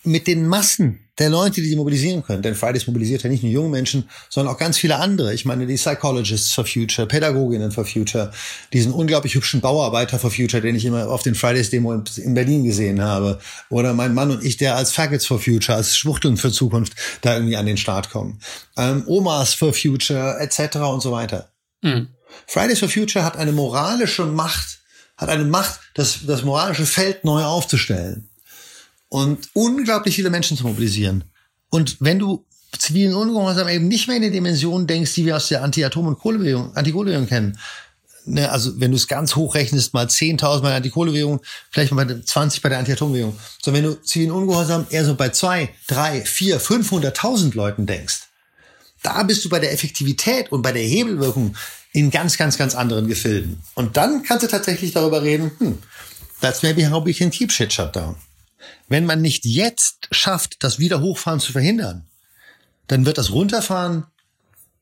Speaker 1: mit den Massen der Leute, die sie mobilisieren können. Denn Fridays mobilisiert ja nicht nur junge Menschen, sondern auch ganz viele andere. Ich meine, die Psychologists for Future, Pädagoginnen for Future, diesen unglaublich hübschen Bauarbeiter for Future, den ich immer auf den Fridays-Demo in Berlin gesehen habe. Oder mein Mann und ich, der als Faggots for Future, als Schwuchteln für Zukunft da irgendwie an den Start kommen. Ähm, Omas for Future, etc. und so weiter. Mhm. Fridays for Future hat eine moralische Macht, hat eine Macht, das, das moralische Feld neu aufzustellen und unglaublich viele Menschen zu mobilisieren. Und wenn du zivilen Ungehorsam eben nicht mehr in die Dimension denkst, die wir aus der Anti-Atom- und Kohlebewegung, Antikohlebewegung kennen. Ne, also wenn du es ganz hoch rechnest, mal 10.000 bei der Antikohlebewegung, vielleicht mal bei 20 bei der Anti-Atom-Bewegung. So, wenn du zivilen Ungehorsam eher so bei zwei, drei, vier, 500.000 Leuten denkst, da bist du bei der Effektivität und bei der Hebelwirkung in ganz, ganz, ganz anderen Gefilden. Und dann kannst du tatsächlich darüber reden, hm, that's maybe how we can keep shit shut down. Wenn man nicht jetzt schafft, das Wiederhochfahren zu verhindern, dann wird das Runterfahren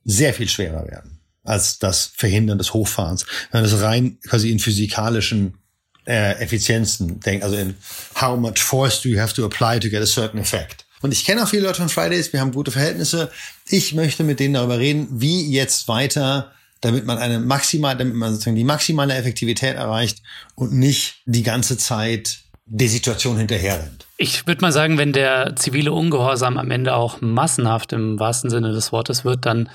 Speaker 1: sehr viel schwerer werden als das Verhindern des Hochfahrens. Wenn man das rein quasi in physikalischen äh, Effizienzen denkt, also in how much force do you have to apply to get a certain effect. Und ich kenne auch viele Leute von Fridays, wir haben gute Verhältnisse. Ich möchte mit denen darüber reden, wie jetzt weiter, damit man eine maximal, damit man sozusagen die maximale Effektivität erreicht und nicht die ganze Zeit der Situation hinterherrennt.
Speaker 2: Ich würde mal sagen, wenn der zivile Ungehorsam am Ende auch massenhaft im wahrsten Sinne des Wortes wird, dann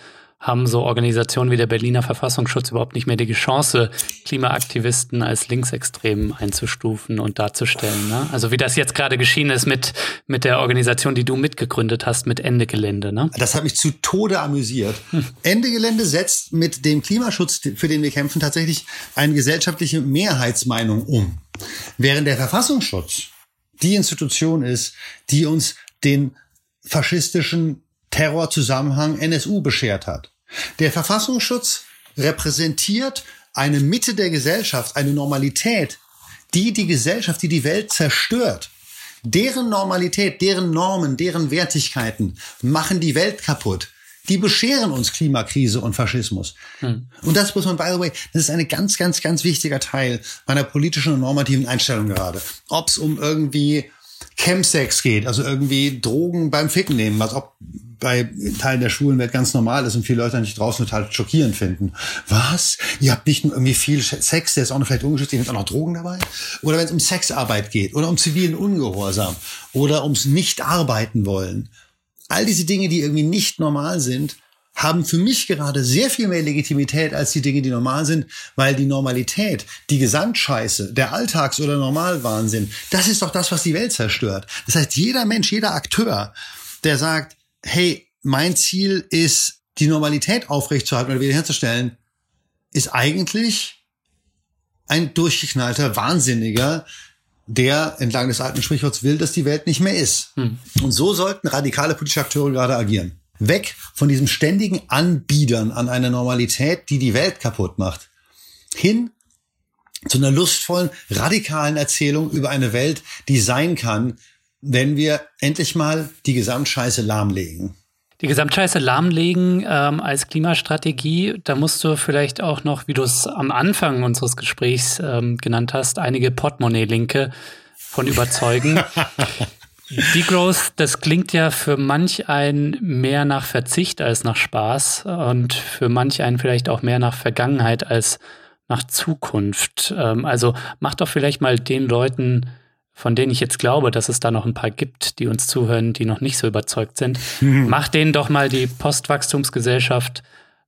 Speaker 2: haben so Organisationen wie der Berliner Verfassungsschutz überhaupt nicht mehr die Chance, Klimaaktivisten als linksextrem einzustufen und darzustellen. Ne? Also wie das jetzt gerade geschehen ist mit, mit der Organisation, die du mitgegründet hast, mit Ende Gelände. Ne?
Speaker 1: Das hat mich zu Tode amüsiert. Hm. Ende Gelände setzt mit dem Klimaschutz, für den wir kämpfen, tatsächlich eine gesellschaftliche Mehrheitsmeinung um. Während der Verfassungsschutz die Institution ist, die uns den faschistischen Terrorzusammenhang NSU beschert hat. Der Verfassungsschutz repräsentiert eine Mitte der Gesellschaft, eine Normalität, die die Gesellschaft, die die Welt zerstört. Deren Normalität, deren Normen, deren Wertigkeiten machen die Welt kaputt. Die bescheren uns Klimakrise und Faschismus. Hm. Und das muss man, by the way, das ist ein ganz, ganz, ganz wichtiger Teil meiner politischen und normativen Einstellung gerade. Ob es um irgendwie Chemsex geht, also irgendwie Drogen beim Ficken nehmen, was ob bei Teilen der Schulenwelt ganz normal ist und viele Leute nicht draußen total schockierend finden. Was? Ihr habt nicht nur irgendwie viel Sex, der ist auch noch vielleicht ungeschützt, ihr habt auch noch Drogen dabei? Oder wenn es um Sexarbeit geht oder um zivilen Ungehorsam oder ums Nicht-Arbeiten wollen. All diese Dinge, die irgendwie nicht normal sind, haben für mich gerade sehr viel mehr Legitimität als die Dinge, die normal sind, weil die Normalität, die Gesamtscheiße, der Alltags- oder Normalwahnsinn, das ist doch das, was die Welt zerstört. Das heißt, jeder Mensch, jeder Akteur, der sagt, hey, mein Ziel ist, die Normalität aufrechtzuerhalten oder wiederherzustellen, ist eigentlich ein durchgeknallter Wahnsinniger, der entlang des alten Sprichworts will, dass die Welt nicht mehr ist. Hm. Und so sollten radikale politische Akteure gerade agieren. Weg von diesem ständigen Anbiedern an einer Normalität, die die Welt kaputt macht, hin zu einer lustvollen, radikalen Erzählung über eine Welt, die sein kann, wenn wir endlich mal die Gesamtscheiße lahmlegen.
Speaker 2: Die Gesamtscheiße lahmlegen ähm, als Klimastrategie, da musst du vielleicht auch noch, wie du es am Anfang unseres Gesprächs ähm, genannt hast, einige Portemonnaie-Linke von überzeugen. Degrowth, das klingt ja für manch einen mehr nach Verzicht als nach Spaß und für manch einen vielleicht auch mehr nach Vergangenheit als nach Zukunft. Ähm, also mach doch vielleicht mal den Leuten, von denen ich jetzt glaube, dass es da noch ein paar gibt, die uns zuhören, die noch nicht so überzeugt sind, mhm. mach denen doch mal die Postwachstumsgesellschaft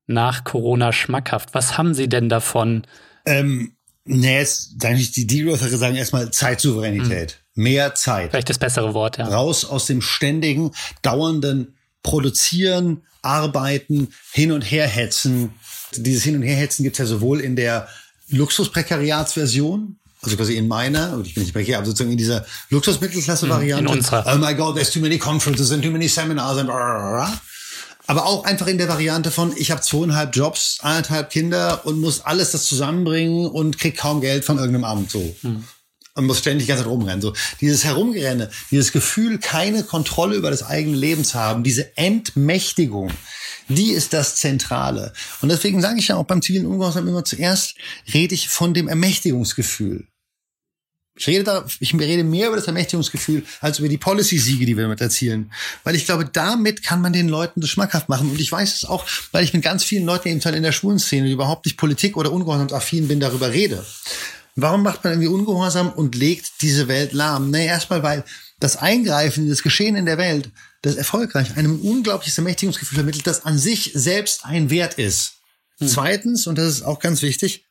Speaker 2: nach Corona schmackhaft. Was haben sie denn davon?
Speaker 1: Ähm, nee, jetzt, die Degrowther sagen erstmal Zeitsouveränität. Mhm mehr Zeit.
Speaker 2: Vielleicht das bessere Wort, ja.
Speaker 1: Raus aus dem ständigen, dauernden Produzieren, Arbeiten, hin und her hetzen. Dieses Hin und her hetzen gibt es ja sowohl in der Luxusprekariatsversion, also quasi in meiner, ich bin nicht prekär, aber sozusagen in dieser Luxusmittelklasse-Variante.
Speaker 2: In unserer.
Speaker 1: Oh my God, there's too many conferences and too many seminars and aber auch einfach in der Variante von, ich habe zweieinhalb Jobs, eineinhalb Kinder und muss alles das zusammenbringen und krieg kaum Geld von irgendeinem Amt so. Hm und muss ständig die ganze Zeit rumrennen. So dieses Herumgerenne, dieses Gefühl, keine Kontrolle über das eigene Leben zu haben, diese Entmächtigung, die ist das Zentrale. Und deswegen sage ich ja auch beim zivilen Ungehorsam immer zuerst rede ich von dem Ermächtigungsgefühl. Ich rede, da, ich rede mehr über das Ermächtigungsgefühl als über die Policy-Siege, die wir damit erzielen. Weil ich glaube, damit kann man den Leuten das schmackhaft machen. Und ich weiß es auch, weil ich mit ganz vielen Leuten eben in der schwulen Szene, die überhaupt nicht Politik- oder Ungehorsamsaffin bin, darüber rede. Warum macht man irgendwie Ungehorsam und legt diese Welt lahm? Nee, erstmal, weil das Eingreifen in das Geschehen in der Welt, das erfolgreich einem unglaubliches Ermächtigungsgefühl vermittelt, das an sich selbst ein Wert ist. Hm. Zweitens, und das ist auch ganz wichtig,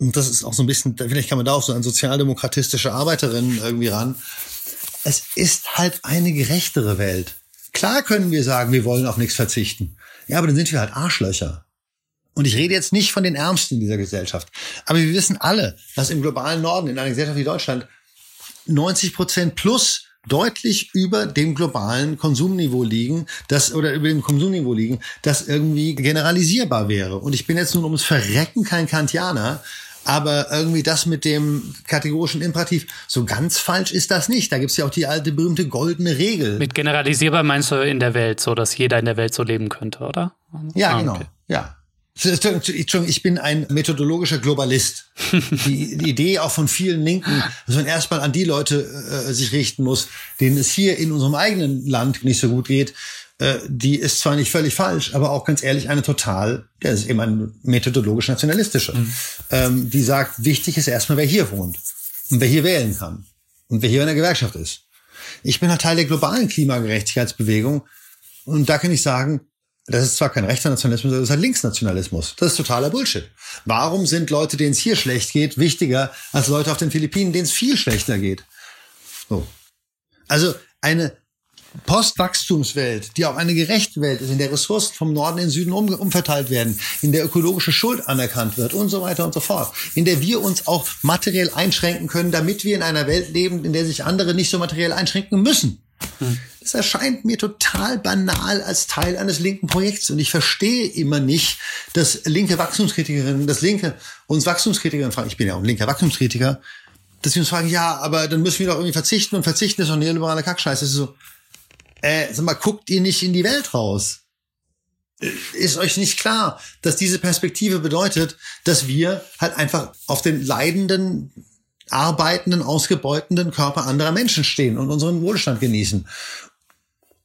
Speaker 1: und das ist auch so ein bisschen, vielleicht kann man da auch so an sozialdemokratische Arbeiterinnen irgendwie ran, es ist halt eine gerechtere Welt Klar können wir sagen, wir wollen auf nichts verzichten. Ja, aber dann sind wir halt Arschlöcher. Und ich rede jetzt nicht von den Ärmsten in dieser Gesellschaft. Aber wir wissen alle, dass im globalen Norden, in einer Gesellschaft wie Deutschland, 90 Prozent plus deutlich über dem globalen Konsumniveau liegen, das oder über dem Konsumniveau liegen, das irgendwie generalisierbar wäre. Und ich bin jetzt nun ums Verrecken kein Kantianer, aber irgendwie das mit dem kategorischen Imperativ, so ganz falsch ist das nicht. Da gibt's ja auch die alte berühmte goldene Regel.
Speaker 2: Mit generalisierbar meinst du in der Welt, so dass jeder in der Welt so leben könnte, oder?
Speaker 1: Ja, ah, genau. Okay. Ja. Ich bin ein methodologischer Globalist. Die, die, Idee auch von vielen Linken, dass man erstmal an die Leute äh, sich richten muss, denen es hier in unserem eigenen Land nicht so gut geht, äh, die ist zwar nicht völlig falsch, aber auch ganz ehrlich eine total, der ist eben ein methodologisch nationalistische, mhm. ähm, die sagt, wichtig ist erstmal, wer hier wohnt und wer hier wählen kann und wer hier in der Gewerkschaft ist. Ich bin halt Teil der globalen Klimagerechtigkeitsbewegung und da kann ich sagen, das ist zwar kein rechter Nationalismus, das ist halt Linksnationalismus. Das ist totaler Bullshit. Warum sind Leute, denen es hier schlecht geht, wichtiger als Leute auf den Philippinen, denen es viel schlechter geht? So. Also eine Postwachstumswelt, die auch eine gerechte Welt ist, in der Ressourcen vom Norden in den Süden um, umverteilt werden, in der ökologische Schuld anerkannt wird und so weiter und so fort, in der wir uns auch materiell einschränken können, damit wir in einer Welt leben, in der sich andere nicht so materiell einschränken müssen. Hm. Das erscheint mir total banal als Teil eines linken Projekts. Und ich verstehe immer nicht, dass linke Wachstumskritikerinnen, dass linke uns Wachstumskritikerinnen fragen, ich bin ja auch ein linker Wachstumskritiker, dass sie uns fragen, ja, aber dann müssen wir doch irgendwie verzichten und verzichten ist doch neoliberale Kackscheiße. Das ist so, äh, sag mal, guckt ihr nicht in die Welt raus? Ist euch nicht klar, dass diese Perspektive bedeutet, dass wir halt einfach auf den leidenden, arbeitenden, ausgebeutenden Körper anderer Menschen stehen und unseren Wohlstand genießen?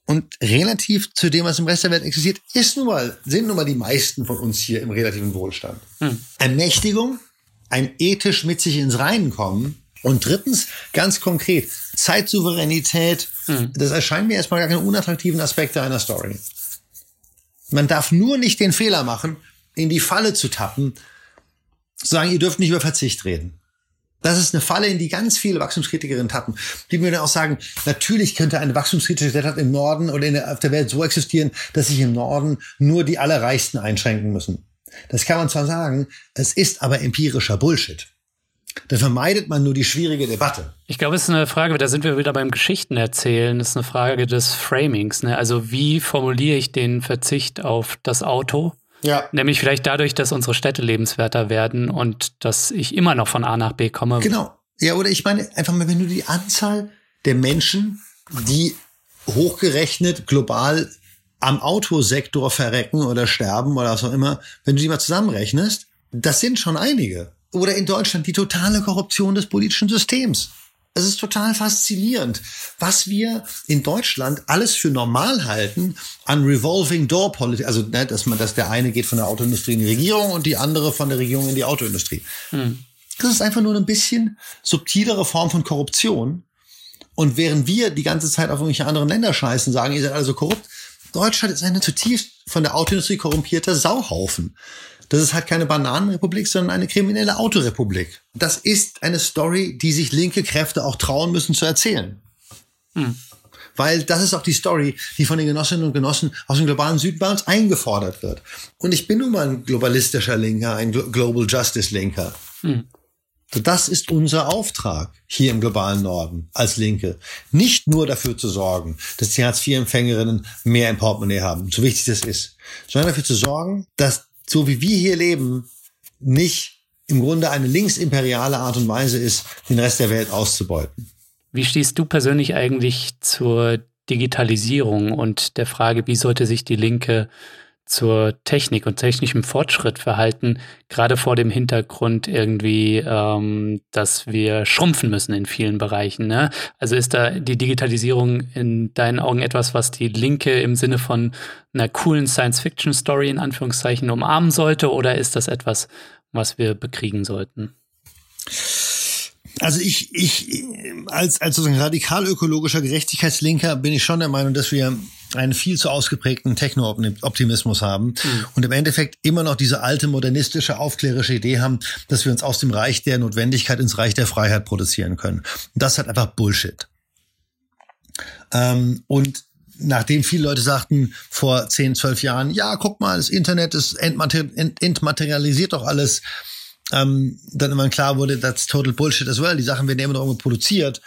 Speaker 1: Und relativ zu dem, was im Rest der Welt existiert, ist nun mal, sind nun mal die meisten von uns hier im relativen Wohlstand. Hm. Ermächtigung, ein ethisch mit sich ins Reinen kommen, und drittens, ganz konkret, Zeitsouveränität, hm. das erscheint mir erstmal gar keine unattraktiven Aspekte einer Story. Man darf nur nicht den Fehler machen, in die Falle zu tappen, zu sagen, ihr dürft nicht über Verzicht reden. Das ist eine Falle, in die ganz viele Wachstumskritikerinnen tappen. Die dann auch sagen, natürlich könnte eine wachstumskritische Gesellschaft im Norden oder der, auf der Welt so existieren, dass sich im Norden nur die Allerreichsten einschränken müssen. Das kann man zwar sagen, es ist aber empirischer Bullshit. Dann vermeidet man nur die schwierige Debatte.
Speaker 2: Ich glaube, es ist eine Frage, da sind wir wieder beim Geschichten erzählen, es ist eine Frage des Framings. Ne? Also wie formuliere ich den Verzicht auf das Auto? Ja. Nämlich vielleicht dadurch, dass unsere Städte lebenswerter werden und dass ich immer noch von A nach B komme.
Speaker 1: Genau. Ja, oder ich meine einfach mal, wenn du die Anzahl der Menschen, die hochgerechnet global am Autosektor verrecken oder sterben oder was auch immer, wenn du die mal zusammenrechnest, das sind schon einige. Oder in Deutschland die totale Korruption des politischen Systems. Es ist total faszinierend, was wir in Deutschland alles für normal halten an Revolving Door Politik. Also, ne, dass man, dass der eine geht von der Autoindustrie in die Regierung und die andere von der Regierung in die Autoindustrie. Hm. Das ist einfach nur ein bisschen subtilere Form von Korruption. Und während wir die ganze Zeit auf irgendwelche anderen Länder scheißen, sagen, ihr seid also korrupt, Deutschland ist eine zutiefst von der Autoindustrie korrumpierter Sauhaufen. Das ist halt keine Bananenrepublik, sondern eine kriminelle Autorepublik. Das ist eine Story, die sich linke Kräfte auch trauen müssen zu erzählen. Hm. Weil das ist auch die Story, die von den Genossinnen und Genossen aus dem globalen Süden bei uns eingefordert wird. Und ich bin nun mal ein globalistischer Linker, ein Global Justice Linker. Hm. Das ist unser Auftrag hier im globalen Norden als Linke. Nicht nur dafür zu sorgen, dass die Hartz-IV-Empfängerinnen mehr im Portemonnaie haben, so wichtig das ist, sondern dafür zu sorgen, dass so wie wir hier leben, nicht im Grunde eine linksimperiale Art und Weise ist, den Rest der Welt auszubeuten.
Speaker 2: Wie stehst du persönlich eigentlich zur Digitalisierung und der Frage, wie sollte sich die Linke zur Technik und technischem Fortschritt verhalten, gerade vor dem Hintergrund irgendwie, ähm, dass wir schrumpfen müssen in vielen Bereichen. Ne? Also ist da die Digitalisierung in deinen Augen etwas, was die Linke im Sinne von einer coolen Science-Fiction-Story in Anführungszeichen umarmen sollte, oder ist das etwas, was wir bekriegen sollten?
Speaker 1: Also ich, ich als, als sozusagen radikal ökologischer Gerechtigkeitslinker bin ich schon der Meinung, dass wir einen viel zu ausgeprägten Techno-Optimismus haben mhm. und im Endeffekt immer noch diese alte modernistische, aufklärische Idee haben, dass wir uns aus dem Reich der Notwendigkeit ins Reich der Freiheit produzieren können. Und das halt einfach Bullshit. Ähm, und nachdem viele Leute sagten vor 10, 12 Jahren, ja, guck mal, das Internet ist entmater ent entmaterialisiert doch alles, ähm, dann immer klar wurde, that's total bullshit as well. Die Sachen werden immer noch irgendwo produziert.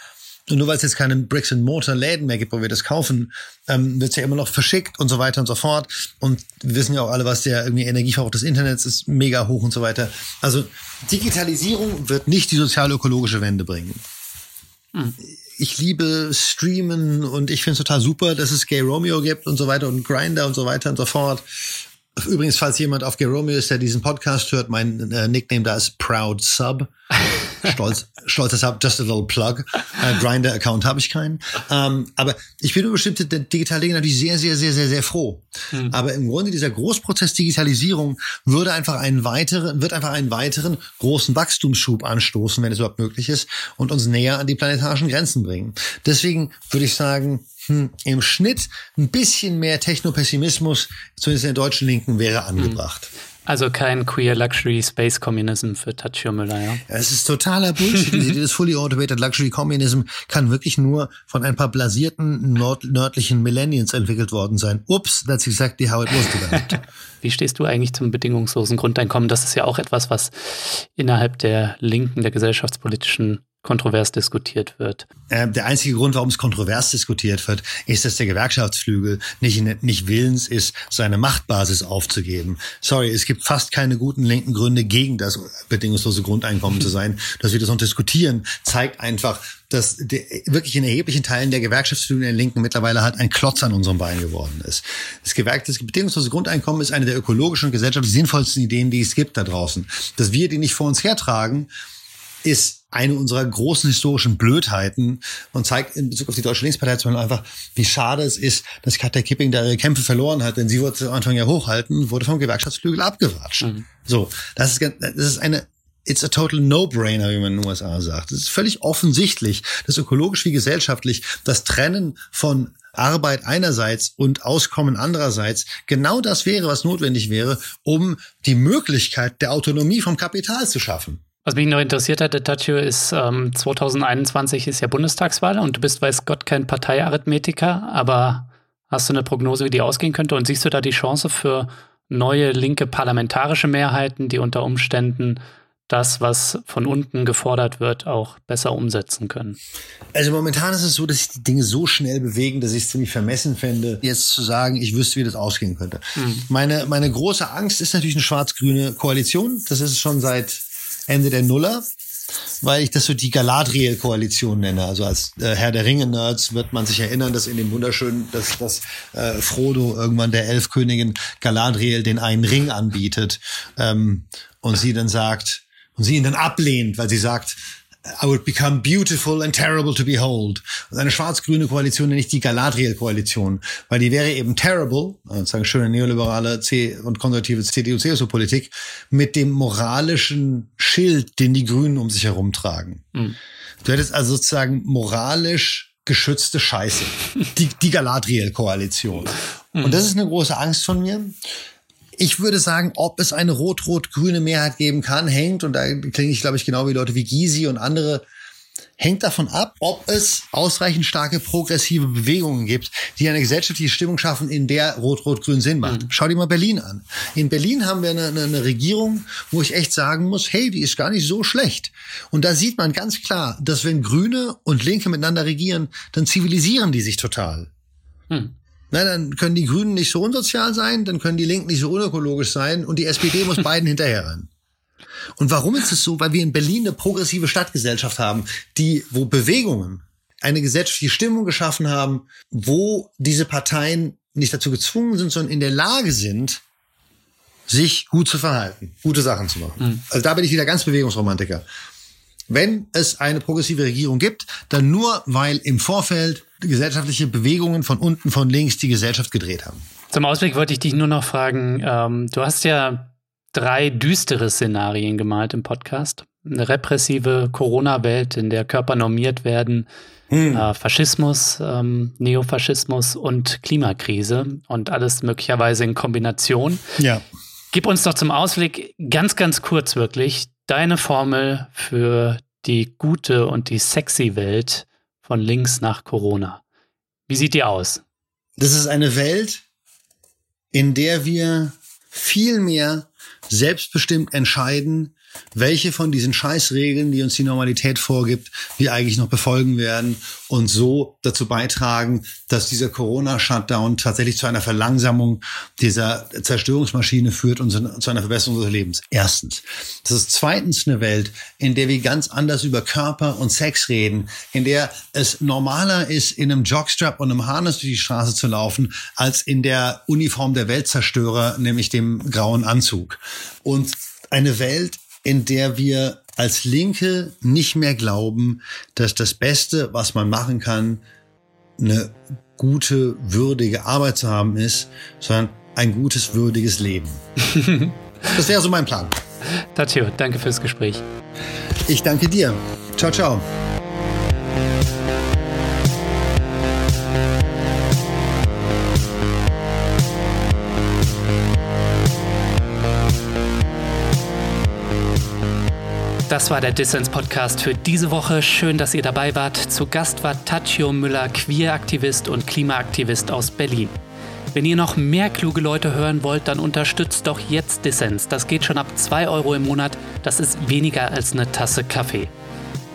Speaker 1: Und nur weil es jetzt keine Bricks and Mortar Läden mehr gibt, wo wir das kaufen, ähm, wird es ja immer noch verschickt und so weiter und so fort. Und wir wissen ja auch alle, was der irgendwie Energieverbrauch des Internets ist, mega hoch und so weiter. Also Digitalisierung wird nicht die sozial-ökologische Wende bringen. Hm. Ich liebe Streamen und ich finde es total super, dass es Gay Romeo gibt und so weiter und Grinder und so weiter und so fort. Übrigens, falls jemand auf Gay Romeo ist, der diesen Podcast hört, mein äh, Nickname da ist Proud Sub. Stolz, stolz deshalb, just a little plug. Äh, Grinder-Account habe ich keinen. Ähm, aber ich bin über bestimmte digitale Dinge natürlich sehr, sehr, sehr, sehr, sehr froh. Mhm. Aber im Grunde dieser Großprozess Digitalisierung würde einfach einen weiteren, wird einfach einen weiteren großen Wachstumsschub anstoßen, wenn es überhaupt möglich ist, und uns näher an die planetarischen Grenzen bringen. Deswegen würde ich sagen, hm, im Schnitt ein bisschen mehr Technopessimismus, zumindest in der deutschen Linken, wäre angebracht.
Speaker 2: Mhm. Also kein Queer Luxury Space Communism für Tachio Müller, ja?
Speaker 1: Es ist totaler Bullshit. Dieses Fully Automated Luxury Communism kann wirklich nur von ein paar blasierten nord nördlichen Millennials entwickelt worden sein. Ups, that's exactly how it was developed.
Speaker 2: Wie stehst du eigentlich zum bedingungslosen Grundeinkommen? Das ist ja auch etwas, was innerhalb der Linken, der gesellschaftspolitischen kontrovers diskutiert wird.
Speaker 1: Äh, der einzige Grund, warum es kontrovers diskutiert wird, ist, dass der Gewerkschaftsflügel nicht, nicht willens ist, seine Machtbasis aufzugeben. Sorry, es gibt fast keine guten linken Gründe, gegen das bedingungslose Grundeinkommen zu sein. Dass wir das noch diskutieren, zeigt einfach, dass der, wirklich in erheblichen Teilen der Gewerkschaftsflügel der Linken mittlerweile halt ein Klotz an unserem Bein geworden ist. Das, Gewerk, das bedingungslose Grundeinkommen ist eine der ökologischen und gesellschaftlich sinnvollsten Ideen, die es gibt da draußen. Dass wir die nicht vor uns hertragen, ist eine unserer großen historischen Blödheiten und zeigt in Bezug auf die Deutsche Linkspartei zum Beispiel einfach, wie schade es ist, dass Katja Kipping da ihre Kämpfe verloren hat, denn sie wollte am Anfang ja hochhalten, wurde vom Gewerkschaftsflügel abgewatscht. Mhm. So, das ist, das ist eine It's a total no-brainer, wie man in den USA sagt. Es ist völlig offensichtlich, dass ökologisch wie gesellschaftlich das Trennen von Arbeit einerseits und Auskommen andererseits genau das wäre, was notwendig wäre, um die Möglichkeit der Autonomie vom Kapital zu schaffen.
Speaker 2: Was mich noch interessiert hatte, Tachio, ist ähm, 2021 ist ja Bundestagswahl und du bist, weiß Gott, kein Parteiarithmetiker, aber hast du eine Prognose, wie die ausgehen könnte und siehst du da die Chance für neue linke parlamentarische Mehrheiten, die unter Umständen das, was von unten gefordert wird, auch besser umsetzen können?
Speaker 1: Also momentan ist es so, dass sich die Dinge so schnell bewegen, dass ich es ziemlich vermessen fände, jetzt zu sagen, ich wüsste, wie das ausgehen könnte. Mhm. Meine, meine große Angst ist natürlich eine schwarz-grüne Koalition. Das ist schon seit Ende der Nuller, weil ich das so die Galadriel-Koalition nenne. Also als äh, Herr der Ringe-Nerds wird man sich erinnern, dass in dem wunderschönen, dass, dass äh, Frodo irgendwann der Elfkönigin Galadriel den einen Ring anbietet ähm, und sie dann sagt, und sie ihn dann ablehnt, weil sie sagt, I would become beautiful and terrible to behold. Und eine schwarz-grüne Koalition nenne ich die Galadriel-Koalition, weil die wäre eben terrible, sozusagen schöne neoliberale C und konservative CDU-CSU-Politik, mit dem moralischen Schild, den die Grünen um sich herum tragen. Mhm. Du hättest also sozusagen moralisch geschützte Scheiße. Die, die Galadriel-Koalition. Mhm. Und das ist eine große Angst von mir. Ich würde sagen, ob es eine rot-rot-grüne Mehrheit geben kann, hängt, und da klinge ich, glaube ich, genau wie Leute wie Gysi und andere, hängt davon ab, ob es ausreichend starke progressive Bewegungen gibt, die eine gesellschaftliche Stimmung schaffen, in der Rot-Rot-Grün Sinn macht. Mhm. Schau dir mal Berlin an. In Berlin haben wir eine, eine, Regierung, wo ich echt sagen muss, hey, die ist gar nicht so schlecht. Und da sieht man ganz klar, dass wenn Grüne und Linke miteinander regieren, dann zivilisieren die sich total. Mhm. Na, dann können die Grünen nicht so unsozial sein, dann können die Linken nicht so unökologisch sein und die SPD muss beiden hinterherrennen. Und warum ist es so? Weil wir in Berlin eine progressive Stadtgesellschaft haben, die, wo Bewegungen eine gesellschaftliche Stimmung geschaffen haben, wo diese Parteien nicht dazu gezwungen sind, sondern in der Lage sind, sich gut zu verhalten, gute Sachen zu machen. Mhm. Also da bin ich wieder ganz Bewegungsromantiker. Wenn es eine progressive Regierung gibt, dann nur, weil im Vorfeld gesellschaftliche Bewegungen von unten, von links die Gesellschaft gedreht haben.
Speaker 2: Zum Ausblick wollte ich dich nur noch fragen, ähm, du hast ja drei düstere Szenarien gemalt im Podcast. Eine repressive Corona-Welt, in der Körper normiert werden, hm. äh, Faschismus, ähm, Neofaschismus und Klimakrise und alles möglicherweise in Kombination.
Speaker 1: Ja.
Speaker 2: Gib uns doch zum Ausblick ganz, ganz kurz wirklich deine Formel für die gute und die sexy Welt von links nach Corona. Wie sieht die aus?
Speaker 1: Das ist eine Welt, in der wir viel mehr selbstbestimmt entscheiden, welche von diesen Scheißregeln, die uns die Normalität vorgibt, wir eigentlich noch befolgen werden und so dazu beitragen, dass dieser Corona-Shutdown tatsächlich zu einer Verlangsamung dieser Zerstörungsmaschine führt und zu einer Verbesserung unseres Lebens. Erstens. Das ist zweitens eine Welt, in der wir ganz anders über Körper und Sex reden, in der es normaler ist, in einem Jockstrap und einem Harness durch die Straße zu laufen, als in der Uniform der Weltzerstörer, nämlich dem grauen Anzug. Und eine Welt, in der wir als Linke nicht mehr glauben, dass das Beste, was man machen kann, eine gute, würdige Arbeit zu haben ist, sondern ein gutes, würdiges Leben. das wäre so mein Plan.
Speaker 2: Tatio, danke fürs Gespräch.
Speaker 1: Ich danke dir. Ciao, ciao.
Speaker 2: Das war der Dissens Podcast für diese Woche. Schön, dass ihr dabei wart. Zu Gast war Tachio Müller, Queeraktivist und Klimaaktivist aus Berlin. Wenn ihr noch mehr kluge Leute hören wollt, dann unterstützt doch jetzt Dissens. Das geht schon ab 2 Euro im Monat. Das ist weniger als eine Tasse Kaffee.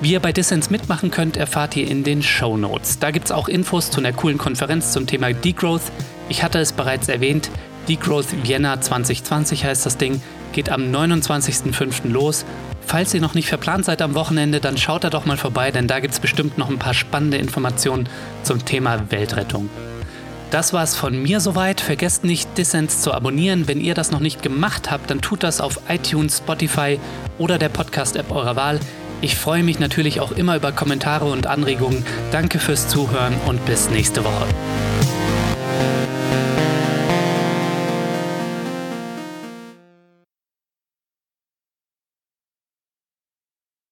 Speaker 2: Wie ihr bei Dissens mitmachen könnt, erfahrt ihr in den Show Notes. Da gibt es auch Infos zu einer coolen Konferenz zum Thema Degrowth. Ich hatte es bereits erwähnt. Degrowth Vienna 2020 heißt das Ding, geht am 29.05. los Falls ihr noch nicht verplant seid am Wochenende, dann schaut da doch mal vorbei, denn da gibt es bestimmt noch ein paar spannende Informationen zum Thema Weltrettung. Das war's von mir soweit. Vergesst nicht, Dissens zu abonnieren. Wenn ihr das noch nicht gemacht habt, dann tut das auf iTunes, Spotify oder der Podcast-App eurer Wahl. Ich freue mich natürlich auch immer über Kommentare und Anregungen. Danke fürs Zuhören und bis nächste Woche.